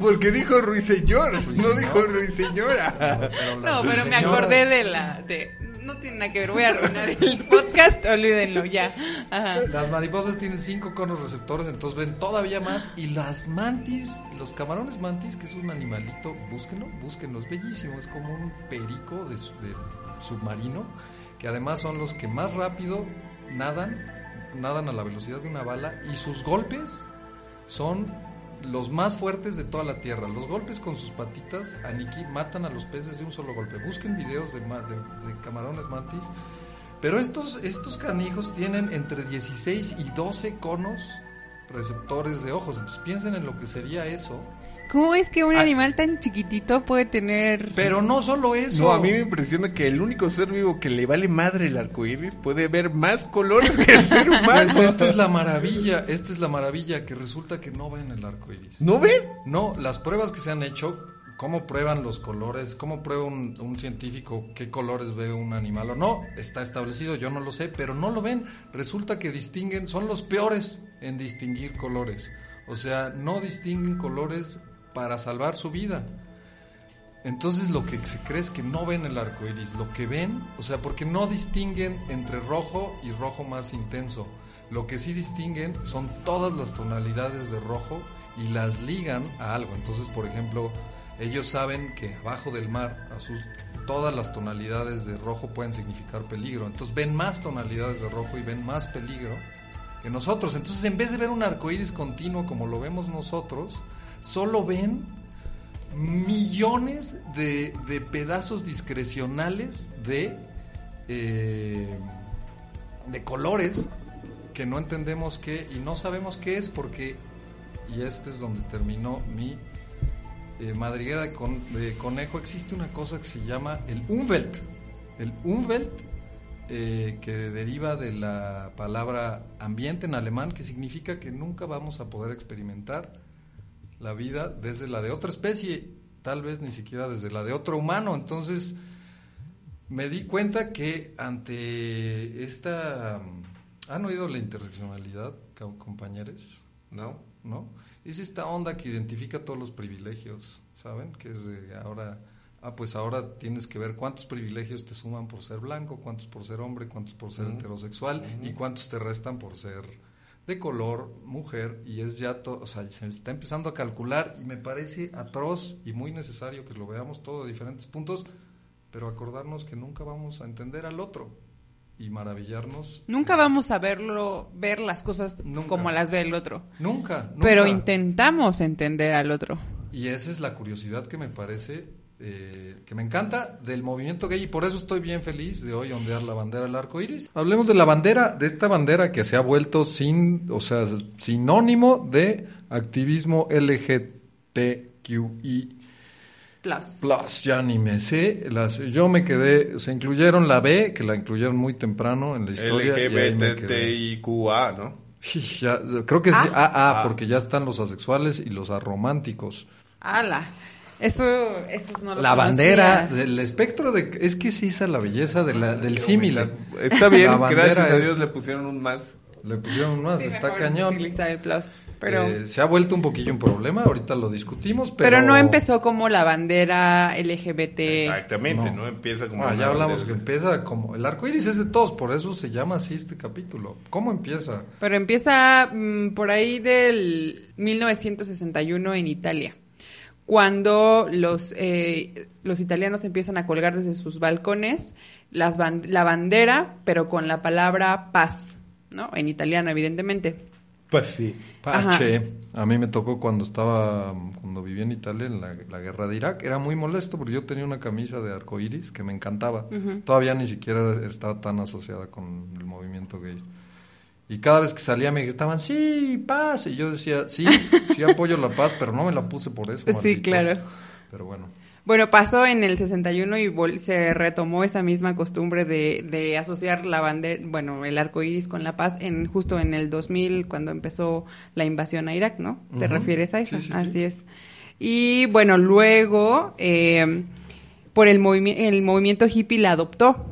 Porque dijo Ruiseñor, no
Ruiseñor.
dijo Ruiseñora.
pero
No, pero me acordé de la... De, no tiene nada que ver, voy a arruinar el podcast, olvídenlo ya. Ajá.
Las mariposas tienen cinco conos receptores, entonces ven todavía más. Y las mantis, los camarones mantis, que es un animalito, búsquenlo, búsquenlo, es bellísimo, es como un perico de, su- de submarino, que además son los que más rápido nadan, nadan a la velocidad de una bala, y sus golpes son los más fuertes de toda la tierra. Los golpes con sus patitas aniqui- matan a los peces de un solo golpe. Busquen videos de- de camarones mantis. Pero estos, estos canijos tienen entre 16 y 12 conos receptores de ojos. Entonces piensen en lo que sería eso.
¿Cómo es que un
Ah.
animal tan chiquitito puede tener...
Pero no solo eso.
No, a mí me impresiona que el único ser vivo que le vale madre el arco iris puede ver más colores que el ser
Pues
humano.
esta es la maravilla, esta es la maravilla que resulta que no ven el arco iris.
¿No ven?
No, las pruebas que se han hecho, cómo prueban los colores, cómo prueba un, un científico qué colores ve un animal o no, está establecido, yo no lo sé, pero no lo ven. Resulta que distinguen, son los peores en distinguir colores. O sea, no distinguen colores para salvar su vida. Entonces lo que se cree es que no ven el arco iris, lo que ven, o sea, porque no distinguen entre rojo y rojo más intenso. Lo que sí distinguen son todas las tonalidades de rojo y las ligan a algo. Entonces, por ejemplo, ellos saben que abajo del mar, todas las tonalidades de rojo pueden significar peligro. Entonces ven más tonalidades de rojo y ven más peligro que nosotros. Entonces, en vez de ver un arco iris continuo como lo vemos nosotros, solo ven millones de, de pedazos discrecionales de, eh, de colores que no entendemos qué y no sabemos qué es porque, y este es donde terminó mi eh, madriguera de, con- de conejo, existe una cosa que se llama el Umwelt. El Umwelt, eh, que deriva de la palabra ambiente en alemán, que significa que nunca vamos a poder experimentar la vida desde la de otra especie, tal vez ni siquiera desde la de otro humano. Entonces, me di cuenta que ante esta... ¿Han oído la interseccionalidad, co- compañeros?
¿No?
¿No? Es esta onda que identifica todos los privilegios, ¿saben? Que es de ahora... Ah, pues ahora tienes que ver cuántos privilegios te suman por ser blanco, cuántos por ser hombre, cuántos por ser heterosexual y cuántos te restan por ser de color, mujer, y es ya todo, o sea, se está empezando a calcular y me parece atroz y muy necesario que lo veamos todo de diferentes puntos, pero acordarnos que nunca vamos a entender al otro y maravillarnos.
Nunca vamos a verlo, ver las cosas
Nunca.
como las ve el otro.
Nunca, nunca.
Pero intentamos entender al otro.
Y esa es la curiosidad que me parece eh, que me encanta del movimiento gay y por eso estoy bien feliz de hoy ondear la bandera del arco iris. Hablemos de la bandera, de esta bandera que se ha vuelto sin, o sea, sinónimo de activismo LGTQI.
Plus.
Plus, ya ni me sé. Las, yo me quedé, se incluyeron la B, que la incluyeron muy temprano en la historia.
LGBTIQA, ¿no?
Ya, creo que es
Ah.
AA,
Ah.
porque ya están los asexuales y los arománticos.
¡Hala! Eso, esos no los
La bandera, del espectro de... Es que sí, esa es la belleza de la, del símil.
Está bien, gracias a
es-
Dios le pusieron un más.
Le pusieron más,
Sí,
está cañón.
el plus. Pero,
Eh, se ha vuelto un poquillo un problema, ahorita lo discutimos, pero...
pero no empezó como la bandera LGBT.
Exactamente,
no.
no, empieza como...
Ah, ya hablamos que empieza como... El arco iris es de todos, por eso se llama así este capítulo. ¿Cómo empieza?
Pero empieza mm, por ahí del 1961 en Italia, cuando los, eh, los italianos empiezan a colgar desde sus balcones las ban- la bandera, pero con la palabra paz, ¿no? En italiano, evidentemente.
Pues sí.
Pache. A mí me tocó cuando estaba, cuando vivía en Italia en la, la guerra de Irak. Era muy molesto porque yo tenía una camisa de arco iris que me encantaba. Todavía ni siquiera estaba tan asociada con el movimiento gay. Y cada vez que salía me gritaban, sí, paz. Y yo decía, sí, sí apoyo la paz, pero no me la puse por eso.
Sí,
malditos".
claro.
Pero bueno.
Bueno, pasó en el 61 y vol- se retomó esa misma costumbre de, de asociar la bandera, bueno, el arco iris con la paz en justo en el 2000 cuando empezó la invasión a Irak, ¿no? ¿Te refieres a eso?
Sí, sí, sí.
Así es. Y bueno, luego eh, por el, movimi- el movimiento hippie la adoptó,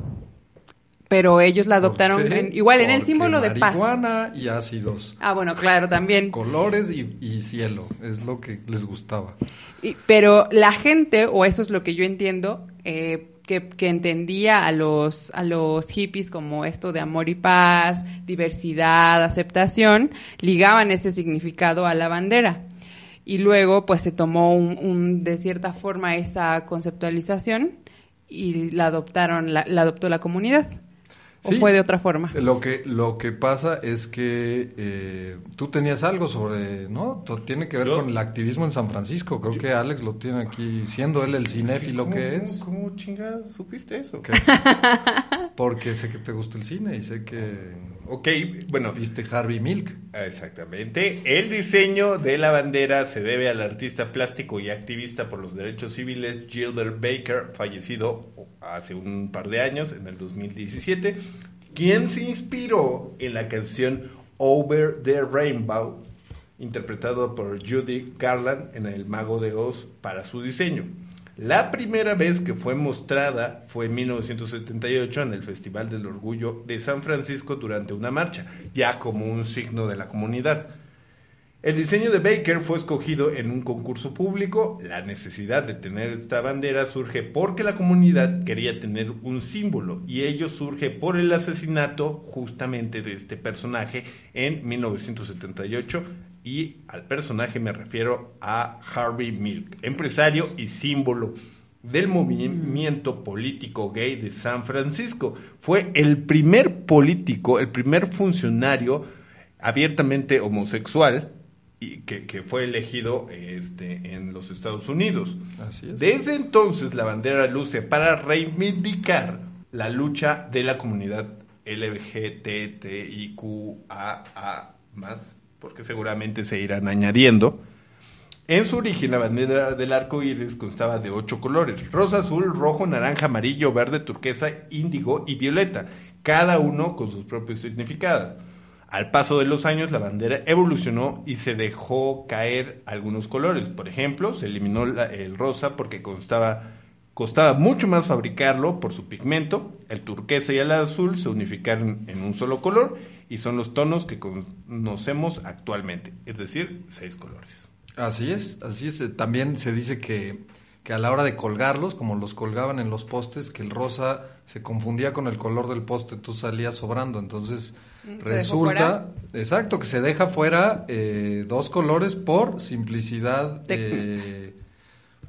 pero ellos la adoptaron en- igual en el símbolo de paz.
Marihuana y ácidos.
Ah, bueno, claro, también.
Colores y, y cielo. Es lo que les gustaba.
Y- pero la gente, o eso es lo que yo entiendo, eh, que, que entendía a los, a los hippies como esto de amor y paz, diversidad, aceptación, ligaban ese significado a la bandera. Y luego, pues se tomó un, un- de cierta forma esa conceptualización y la adoptaron, la, la adoptó la comunidad. ¿O
Sí.
fue de otra forma?
Lo que, lo que pasa es que eh, tú tenías algo sobre, ¿no? To- Tiene que ver
Yo-
con el activismo en San Francisco. Creo que Alex lo tiene aquí, siendo él el cinéfilo
¿Cómo-
que es.
¿Cómo chingada supiste eso?
Que- porque sé que te gusta el cine y sé que
Ok, bueno,
viste Harvey Milk.
Exactamente. El diseño de la bandera se debe al artista plástico y activista por los derechos civiles Gilbert Baker, fallecido hace un par de años, en el 2017, quien se inspiró en la canción Over the Rainbow, interpretado por Judy Garland en El Mago de Oz para su diseño. La primera vez que fue mostrada fue en 1978 en el Festival del Orgullo de San Francisco durante una marcha, ya como un signo de la comunidad. El diseño de Baker fue escogido en un concurso público. La necesidad de tener esta bandera surge porque la comunidad quería tener un símbolo y ello surge por el asesinato justamente de este personaje en 1978 y al personaje me refiero a Harvey Milk, empresario y símbolo del movimiento político gay de San Francisco. Fue el primer político, el primer funcionario abiertamente homosexual y que, que fue elegido este, en los Estados Unidos.
Así es.
Desde entonces la bandera luce para reivindicar la lucha de la comunidad LGTTIQAA más, porque seguramente se irán añadiendo. En su origen, la bandera del arco iris constaba de ocho colores: rosa, azul, rojo, naranja, amarillo, verde, turquesa, índigo y violeta, cada uno con sus propios significados. Al paso de los años, la bandera evolucionó y se dejó caer algunos colores. Por ejemplo, se eliminó el rosa porque constaba, costaba mucho más fabricarlo por su pigmento. El turquesa y el azul se unificaron en un solo color y son los tonos que conocemos actualmente, es decir, seis colores.
Así es, así es. Eh, También se dice que, que a la hora de colgarlos, como los colgaban en los postes, que el rosa se confundía con el color del poste, tú salías sobrando. Entonces
Mm, ¿se dejó
resulta, exacto, que se deja fuera eh, dos colores por simplicidad, eh,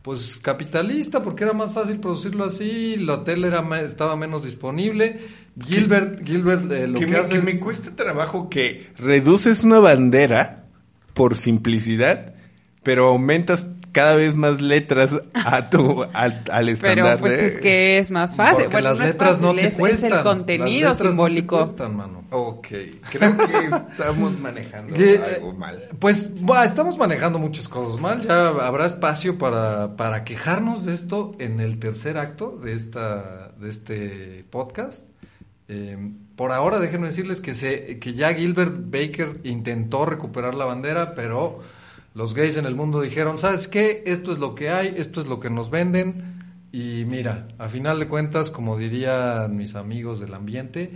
pues capitalista, porque era más fácil producirlo así, la tela era estaba menos disponible. Gilbert, Gilbert, eh, lo
que,
que,
me,
hace
que me cuesta trabajo que reduces una bandera por simplicidad, pero aumentas cada vez más letras a tu, al, al
Pero
estandarte.
pues es que es más fácil.
Porque
Bueno,
las
no es
letras no te
es-
cuestan.
Es el contenido
Las
simbólico.
No te cuestan, mano.
Ok, creo que estamos manejando
Que,
algo mal.
Pues estamos manejando muchas cosas mal. Ya habrá espacio para, para quejarnos de esto en el tercer acto de esta de este podcast. Eh, por ahora déjenme decirles que se que ya Gilbert Baker intentó recuperar la bandera, pero los gays en el mundo dijeron, ¿sabes qué? Esto es lo que hay, esto es lo que nos venden. Y mira, a final de cuentas, como dirían mis amigos del ambiente,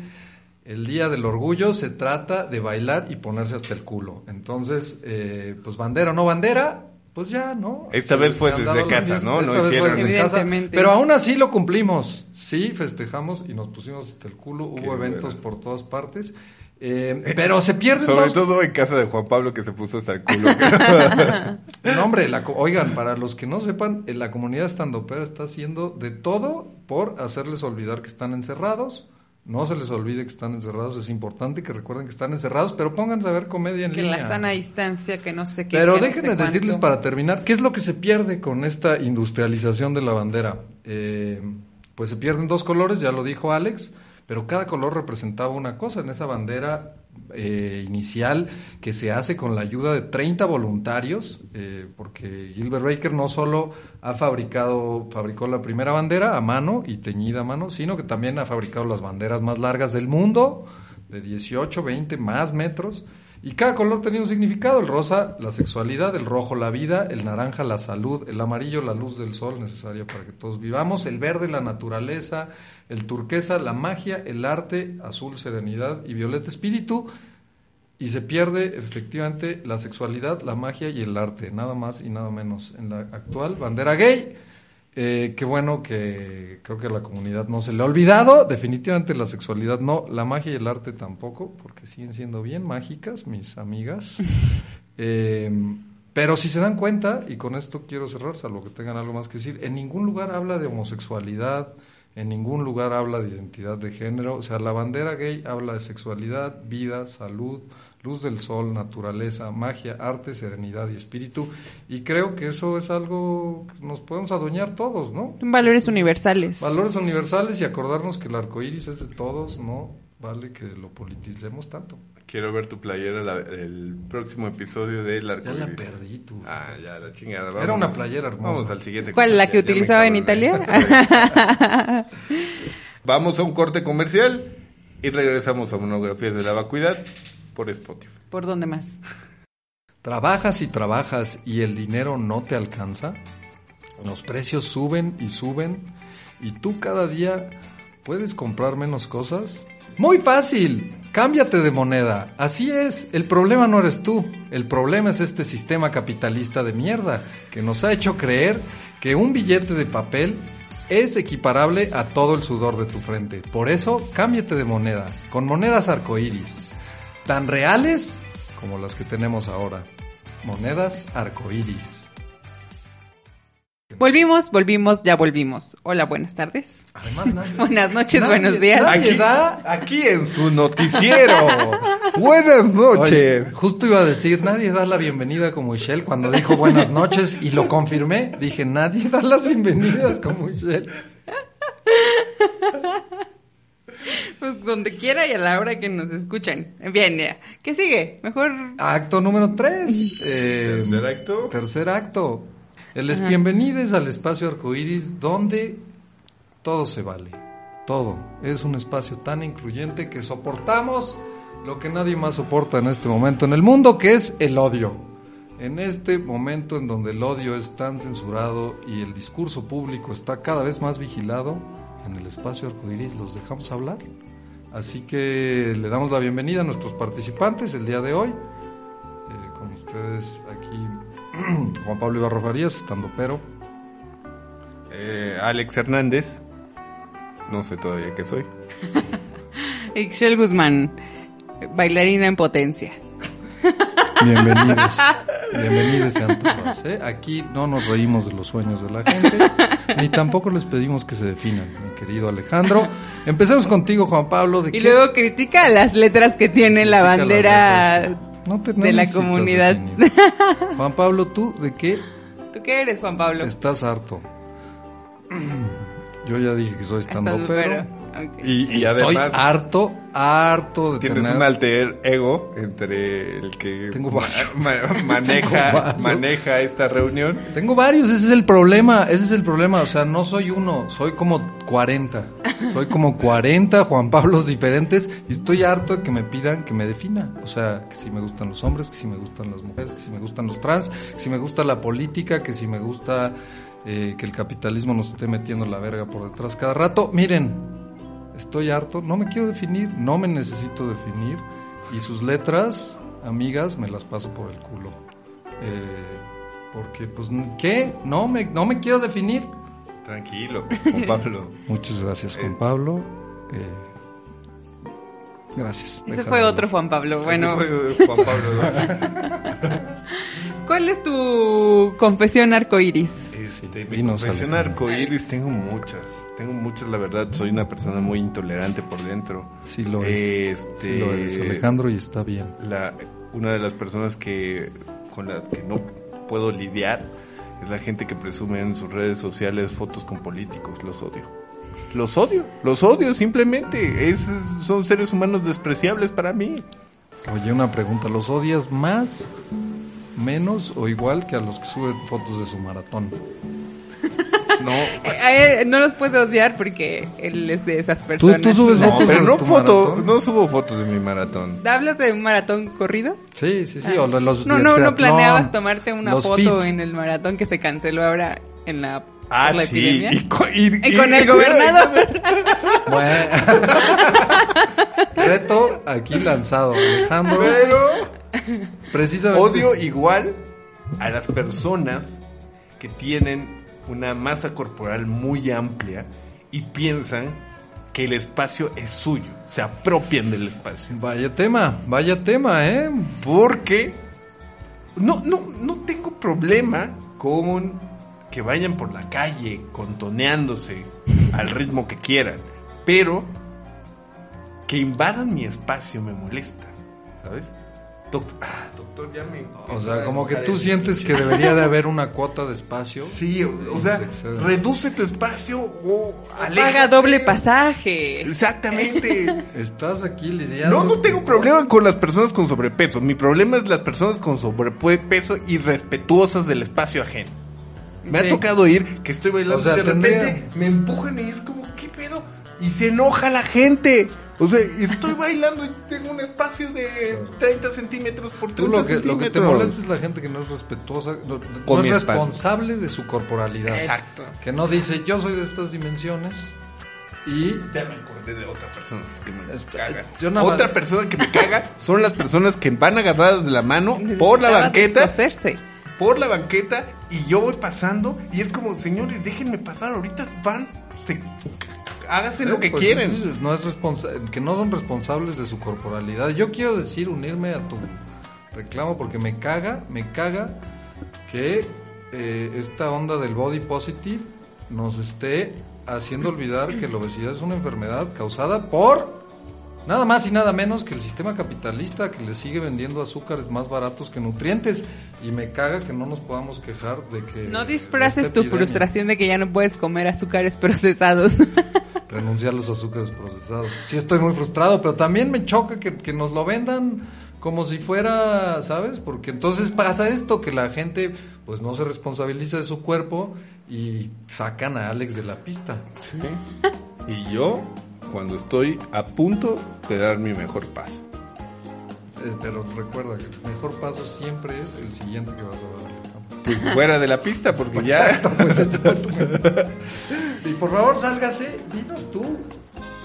el Día del Orgullo se trata de bailar y ponerse hasta el culo. Entonces, eh, pues bandera o no bandera, pues ya, ¿no?
Esta
Se-
vez fue desde casa, ¿no?
esta
No
vez fue
hicieron-
desde casa,
Evidentemente.
pero aún así lo cumplimos. Sí, festejamos y nos pusimos hasta el culo.
Qué
Hubo eventos por todas partes. Eh, pero se pierden
Sobre
dos...
todo en casa de Juan Pablo que se puso hasta el culo.
No, hombre, la co- oigan, para los que no sepan, eh, la comunidad estandopera está haciendo de todo por hacerles olvidar que están encerrados. No se les olvide que están encerrados, es importante que recuerden que están encerrados, pero pónganse a ver comedia en
Que
línea.
la sana distancia, que no sé qué.
Pero
que no
déjenme
sé
decirles para terminar, ¿qué es lo que se pierde con esta industrialización de la bandera? Eh, pues se pierden dos colores, ya lo dijo Alex, pero cada color representaba una cosa en esa bandera eh, inicial que se hace con la ayuda de 30 voluntarios, eh, porque Gilbert Baker no solo ha fabricado, fabricó la primera bandera a mano y teñida a mano, sino que también ha fabricado las banderas más largas del mundo, de 18, 20 más metros. Y cada color tenía un significado, el rosa la sexualidad, el rojo la vida, el naranja la salud, el amarillo la luz del sol necesaria para que todos vivamos, el verde la naturaleza, el turquesa la magia, el arte, azul serenidad y violeta espíritu. Y se pierde efectivamente la sexualidad, la magia y el arte, nada más y nada menos. En la actual bandera gay, eh, qué bueno que creo que a la comunidad no se le ha olvidado. Definitivamente la sexualidad no, la magia y el arte tampoco, porque siguen siendo bien mágicas, mis amigas. Eh, pero si se dan cuenta, y con esto quiero cerrar, salvo que tengan algo más que decir, en ningún lugar habla de homosexualidad, en ningún lugar habla de identidad de género. O sea, la bandera gay habla de sexualidad, vida, salud, luz del sol, naturaleza, magia, arte, serenidad y espíritu. Y creo que eso es algo que nos podemos adueñar todos, ¿no?
Valores universales.
Valores universales y acordarnos que el arco iris es de todos, no vale que lo politicemos tanto.
Quiero ver tu playera la- el próximo episodio del
Ya
arcoíris.
la perdí, tú.
Ah, ya, la chingada.
Era una playera hermosa.
Vamos al siguiente.
¿Cuál? ¿La que
ya
utilizaba en. Italia?
Vamos a un corte comercial y regresamos a Monografías de la Vacuidad por Spotify.
¿Por dónde más?
¿Trabajas y trabajas y el dinero no te alcanza? Los precios suben y suben y tú cada día puedes comprar menos cosas. Muy fácil, cámbiate de moneda. Así es, el problema no eres tú, el problema es este sistema capitalista de mierda que nos ha hecho creer que un billete de papel es equiparable a todo el sudor de tu frente. Por eso, cámbiate de moneda, con monedas arcoíris, tan reales como las que tenemos ahora. Monedas arcoíris.
Volvimos, volvimos, ya volvimos. Hola, buenas tardes.
Además, nadie-
Buenas noches,
nadie-
buenos días.
Nadie
Aquí,
da.
aquí en su noticiero. Buenas noches.
Oye, justo iba a decir, nadie da la bienvenida como Michelle cuando dijo buenas noches y lo confirmé. Dije, nadie da las bienvenidas como Michelle.
Pues donde quiera y a la hora que nos escuchen. Bien, ya. ¿Qué sigue? Mejor.
Acto número 3.
Tercer acto.
Tercer acto. El es bienvenides al espacio arcoíris donde todo se vale. Todo. Es un espacio tan incluyente que soportamos lo que nadie más soporta en este momento en el mundo, que es el odio. En este momento en donde el odio es tan censurado y el discurso público está cada vez más vigilado, en el espacio arcoíris los dejamos hablar. Así que le damos la bienvenida a nuestros participantes el día de hoy. Eh, con ustedes aquí Juan Pablo Ibarra Farías, estando pero.
Eh, Alex Hernández. No sé todavía qué soy.
Ixchel Guzmán, bailarina en potencia.
Bienvenidos. Bienvenidos sean todos. ¿eh? Aquí no nos reímos de los sueños de la gente, ni tampoco les pedimos que se definan, mi querido Alejandro. Empecemos contigo, Juan Pablo. ¿de
Y
qué
luego critica las letras que tiene la
critica
bandera
letras? No te- no
de la comunidad.
definir. Juan Pablo, ¿tú de qué
¿Tú qué eres, Juan Pablo?
Estás harto. Yo ya dije que soy estando pero.
Y, y
Estoy
además
harto, harto de
tienes
tener...
un alter ego entre el que
Tengo
ma-
varios.
ma- maneja,
Tengo varios.
maneja esta reunión.
Tengo varios, ese es el problema, ese es el problema, o sea, no soy uno, soy como 40. Soy como 40 Juan Pablos diferentes y estoy harto de que me pidan que me defina. O sea, que si me gustan los hombres, que si me gustan las mujeres, que si me gustan los trans, que si me gusta la política, que si me gusta eh, que el capitalismo nos esté metiendo la verga por detrás cada rato. Miren, estoy harto, no me quiero definir, no me necesito definir y sus letras, amigas, me las paso por el culo. Eh, porque, pues, ¿qué? No me, no me quiero definir.
Tranquilo, Juan Pablo.
Muchas gracias, Juan
Eh.
Pablo. Eh, gracias.
Ese fue otro Juan Pablo. Bueno,
Ese fue Juan Pablo.
¿cuál es tu confesión arcoíris?
Este, mi
dinos,
confesión arcoíris tengo muchas. Tengo muchas, la verdad. Soy una persona muy intolerante por dentro.
Sí lo es.
Este,
Sí lo es, Alejandro, y está bien.
la, una de las personas que con las que no puedo lidiar es la gente que presume en sus redes sociales fotos con políticos. Los odio. Los odio. Los odio simplemente. Es, son seres humanos despreciables para mí.
Oye, una pregunta. ¿Los odias más, menos o igual que a los que suben fotos de su maratón?
No,
Eh, eh, no los puedo odiar porque él es de esas
¿Tú,
personas.
tú subes
no,
fotos
pero
de
no
tu
foto,
maratón?
no subo fotos de mi maratón.
¿Hablas de un maratón corrido?
Sí, sí, sí. O de los
No, no, no planeabas tomarte una
los
foto
fit.
en el maratón que se canceló ahora en la,
Ah,
por la
sí.
epidemia.
Y, co- y-
Y con el gobernador.
Bueno. Reto aquí lanzado, Alejandro.
Pero
Precisamente.
odio igual a las personas que tienen una masa corporal muy amplia y piensan que el espacio es suyo, se apropian del espacio.
Vaya tema, vaya tema, ¿eh?
Porque no, no, no tengo problema con que vayan por la calle contoneándose al ritmo que quieran, pero que invadan mi espacio me molesta, ¿sabes? Doctor, ah, doctor, ya me...
O sea, como que tú sientes que debería de haber una cuota de espacio.
Sí, o, o sea, reduce tu espacio o
Paga
aléjate.
doble pasaje.
Exactamente.
Estás aquí lidiando.
No, no tengo problema con las personas con sobrepeso. Mi problema es las personas con sobrepeso y respetuosas del espacio ajeno. Me
Sí.
ha tocado ir que estoy bailando
O sea,
y de
tendría-
repente me empujan y es como, ¿qué pedo? Y se enoja la gente. O sea, estoy bailando y tengo un espacio de 30 centímetros por 30
Tú lo que, lo que te
centímetros.
molesta es la gente que no es respetuosa, no, no es
espacio.
responsable de su corporalidad.
Exacto.
Que no dice, yo soy de estas dimensiones y
Ya me acordé de otra persona que me
Es-
caga.
yo nada
Otra
más-
persona que me caga son las personas que van agarradas de la mano por la banqueta. Por la banqueta y yo voy pasando y es como, señores, déjenme pasar, ahorita van, se, háganse lo
Eh,
que
pues,
quieren.
no es responsa- que no son responsables de su corporalidad. Yo quiero decir, unirme a tu reclamo porque me caga, me caga que eh, esta onda del body positive nos esté haciendo olvidar que la obesidad es una enfermedad causada por nada más y nada menos que el sistema capitalista que le sigue vendiendo azúcares más baratos que nutrientes y me caga que no nos podamos quejar de que
No disfraces
esta
tu
epidemia.
frustración de que ya no puedes comer azúcares procesados.
renunciar a los azúcares procesados. Sí estoy muy frustrado, pero también me choca que, que nos lo vendan como si fuera, ¿sabes? Porque entonces pasa esto, que la gente pues no se responsabiliza de su cuerpo y sacan a Alex de la pista.
Sí. Y yo, cuando estoy a punto de dar mi mejor paso.
Eh, pero recuerda que el mejor paso siempre es el siguiente que vas a dar.
Pues fuera de la pista, porque ya...
Exacto, pues ese fue tu mejor. Y por favor, sálgase, dinos tú.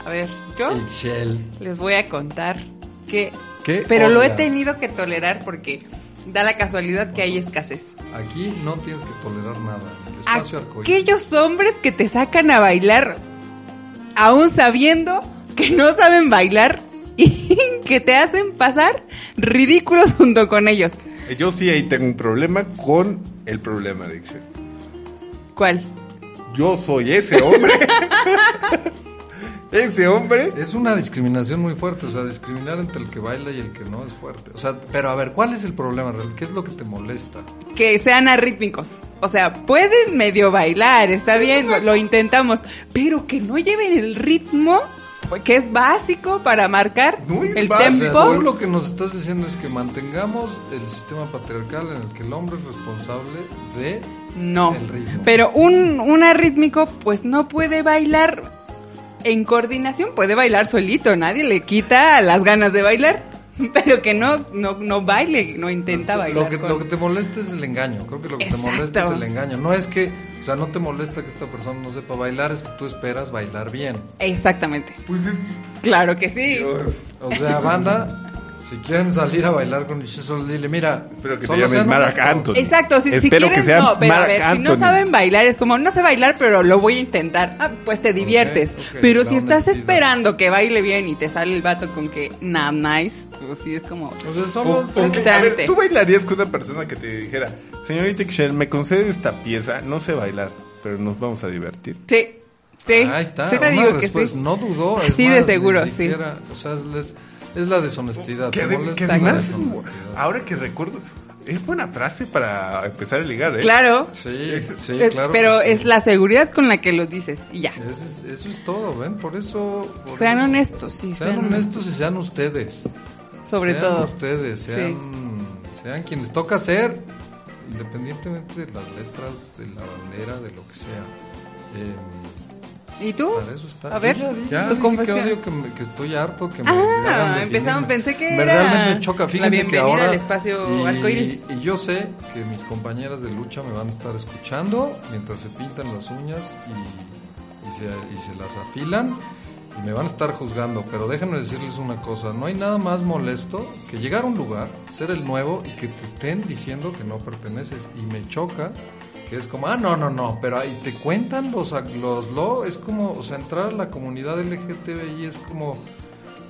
A ver, yo
Michelle.
les voy a contar que...
¿Qué
Pero lo he tenido que tolerar porque da la casualidad que hay escasez.
Aquí no tienes que tolerar nada. En el espacio arcoíris.
Aquellos hombres que te sacan a bailar aún sabiendo que no saben bailar y que te hacen pasar ridículos junto con ellos.
Yo sí ahí tengo un problema con el problema, Dixon.
¿Cuál?
Yo soy ese hombre ese hombre.
Es una discriminación muy fuerte, o sea, discriminar entre el que baila y el que no es fuerte. O sea, pero a ver, ¿cuál es el problema real? ¿Qué es lo que te molesta?
Que sean arrítmicos. O sea, pueden medio bailar, está bien, lo, lo intentamos, pero que no lleven el ritmo que es básico para marcar
No es
el
básico.
O sea,
tempo.
tú lo que nos estás diciendo es que mantengamos el sistema patriarcal en el que el hombre es responsable de
No.
el ritmo.
Pero un, un arrítmico, pues no puede bailar en coordinación, puede bailar solito, nadie le quita las ganas de bailar, pero que no, no, no baile, no intenta bailar.
Lo que,
con-
lo que te molesta es el engaño. Creo que lo que te molesta es el engaño. No es que, o sea, no te molesta que esta persona no sepa bailar, es que tú esperas bailar bien.
Exactamente.
Pues es-
Claro que sí.
Dios.
O sea, banda, si quieren salir a bailar con solo dile, mira,
Espero que te
sean
Marc. Anthony.
Exacto, si, si
Espero que
quieren,
sean
no, pero a
Marc
ver, si no saben bailar, es como, no sé bailar, pero lo voy a intentar. Ah, pues te diviertes. pero
la
si estás esperando que baile bien y te sale el vato con que, nah, nice, pues sí es como...
O sea, somos,
ver. ¿Tú bailarías con una persona que te dijera, señorita Ixchel, me concede esta pieza, no sé bailar, pero nos vamos a divertir?
Sí, sí.
Ahí está,
Sí te
una
digo que sí.
No dudó.
Sí, de seguro, sí.
O sea, es, les- es la deshonestidad.
Que,
te
de-
molesta
que
la
además,
deshonestidad.
ahora que recuerdo, es buena frase para empezar a ligar, ¿eh?
Claro.
Sí, sí,
Es-
claro.
pero
sí.
es la seguridad con la que lo dices y ya.
Eso es, eso es todo, ¿ven? Por eso... por
Sean
eso-
honestos, sí.
Sean honestos y sean ustedes.
Sobre
sean
todo.
ustedes,
Sí.
sean, sean quienes toca ser, independientemente de las letras, de la bandera, de lo que sea. Eh,
¿Y tú?
para eso está.
A ver,
ya
tu
dije que
confesión.
odio, que, me- que estoy harto, que me
Ah, empezamos, pensé que
Me
era
realmente me choca.
la
Fíjense que
bienvenida
ahora,
al espacio
y. Y yo sé que mis compañeras de lucha me van a estar escuchando mientras se pintan las uñas y, y se, y se las afilan y me van a estar juzgando. Pero déjenme decirles una cosa, no hay nada más molesto que llegar a un lugar, ser el nuevo y que te estén diciendo que no perteneces. Y me choca que es como, ah, no, no, no, pero ahí te cuentan los, los lo, es como, o sea, entrar a la comunidad LGTBI es como,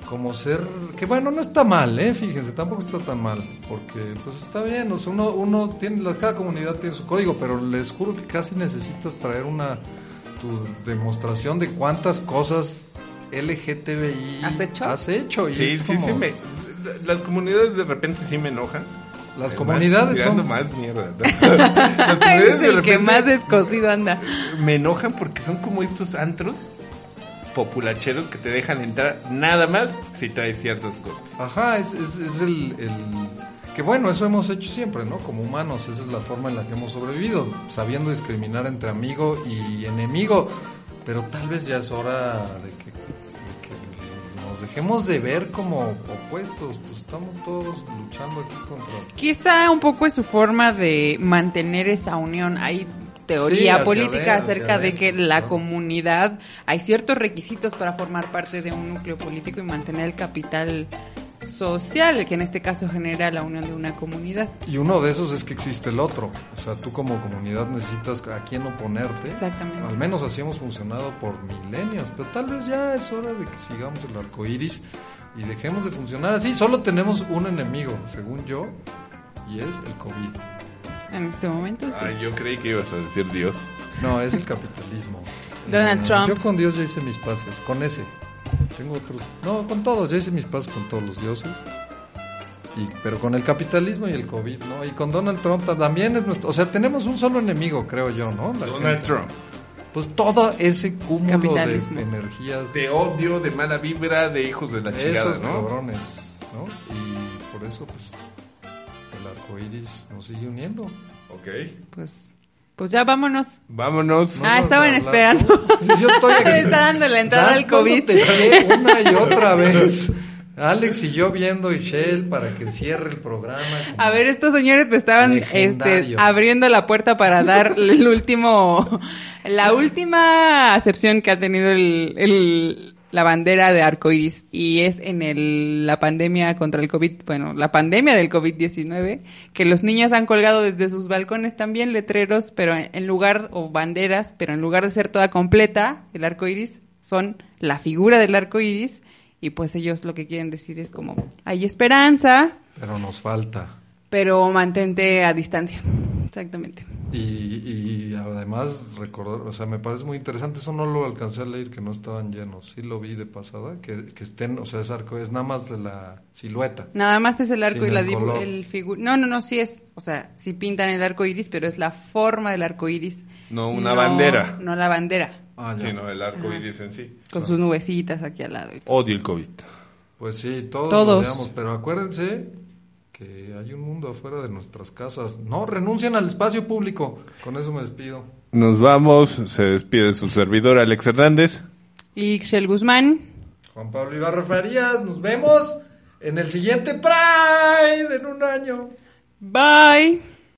como ser, que bueno, no está mal, eh, fíjense, tampoco está tan mal, porque pues está bien, o sea, uno, uno tiene, la- cada comunidad tiene su código, pero les juro que casi necesitas traer una, tu demostración de cuántas cosas LGTBI
¿Has hecho?
has hecho, y
Sí,
es
sí,
como-
sí, me, las comunidades de repente sí me enojan.
Las comunidades son...
más mierda. Las comunidades
Es
de
el que
repente
más descosido anda.
me enojan porque son como estos antros populacheros que te dejan entrar nada más si traes ciertas cosas.
Ajá, es, es, es el, el- Que bueno, eso hemos hecho siempre, ¿no? Como humanos, esa es la forma en la que hemos sobrevivido, sabiendo discriminar entre amigo y enemigo. Pero tal vez ya es hora de que, de que nos dejemos de ver como opuestos, pues estamos todos luchando aquí contra...
Quizá un poco es su forma de mantener esa unión. Hay teoría política acerca de que la comunidad, hay ciertos requisitos para formar parte de un núcleo político y mantener el capital social, que en este caso genera la unión de una comunidad.
Y uno de esos es que existe el otro. O sea, tú como comunidad necesitas a quién oponerte.
Exactamente.
Al menos así hemos funcionado por milenios, pero tal vez ya es hora de que sigamos el arco iris y dejemos de funcionar así. Solo tenemos un enemigo, según yo, y es el COVID.
En este momento, sí.
Ay, yo creí que ibas a decir Dios.
No, es el capitalismo.
Donald
Eh,
Trump.
Yo con Dios ya hice mis pases, con ese. Tengo otros. No, con todos, ya hice mis pases con todos los dioses. Y, pero con el capitalismo y el COVID, ¿no? Y con Donald Trump también es nuestro. O sea, tenemos un solo enemigo, creo yo, ¿no? La
Donald
gente.
Trump.
Pues todo ese cúmulo de energías.
De odio, de mala vibra, de hijos de la chingada,
esos
¿no?
cabrones, ¿no? Y por eso, pues, el arco iris nos sigue uniendo.
Ok.
Pues, pues ya vámonos.
Vámonos.
No
Ah, estaban esperando.
Sí, yo estoy aquí.
Me está dando la entrada al COVID.
Una y otra vez. Alex y yo viendo Shell para que cierre el programa.
A ver, estos señores me estaban este, abriendo la puerta para dar el último, la última acepción que ha tenido el, el- la bandera de arcoiris y es en el, la pandemia contra el COVID, bueno, la pandemia del COVID-19, que los niños han colgado desde sus balcones también letreros, pero en, en lugar, o banderas, pero en lugar de ser toda completa, el arcoiris, son la figura del arcoiris y pues ellos lo que quieren decir es como, hay esperanza,
Pero nos falta.
pero mantente a distancia. Exactamente.
Y, y además recordar, o sea, me parece muy interesante, eso no lo alcancé a leer, que no estaban llenos, sí lo vi de pasada, que, que estén, o sea, es arco, es nada más de la silueta.
Nada más es el arco y la
el
dibu-
color.
el figu- No, no, no, sí es. O sea, sí pintan el arco iris, pero es la forma del arco iris.
No una bandera.
No la bandera.
Ah.
Sino el arco iris en sí.
Con sus nubecitas aquí al lado. y todo.
Odio el COVID.
Pues sí, todos,
Todos.
pero acuérdense que hay un mundo afuera de nuestras casas. No, renuncien al espacio público. Con eso me despido.
Nos vamos, se despide su servidor Alex Hernández.
Y Shell Guzmán.
Juan Pablo Ibarra Farías, nos vemos en el siguiente Pride en un año.
Bye.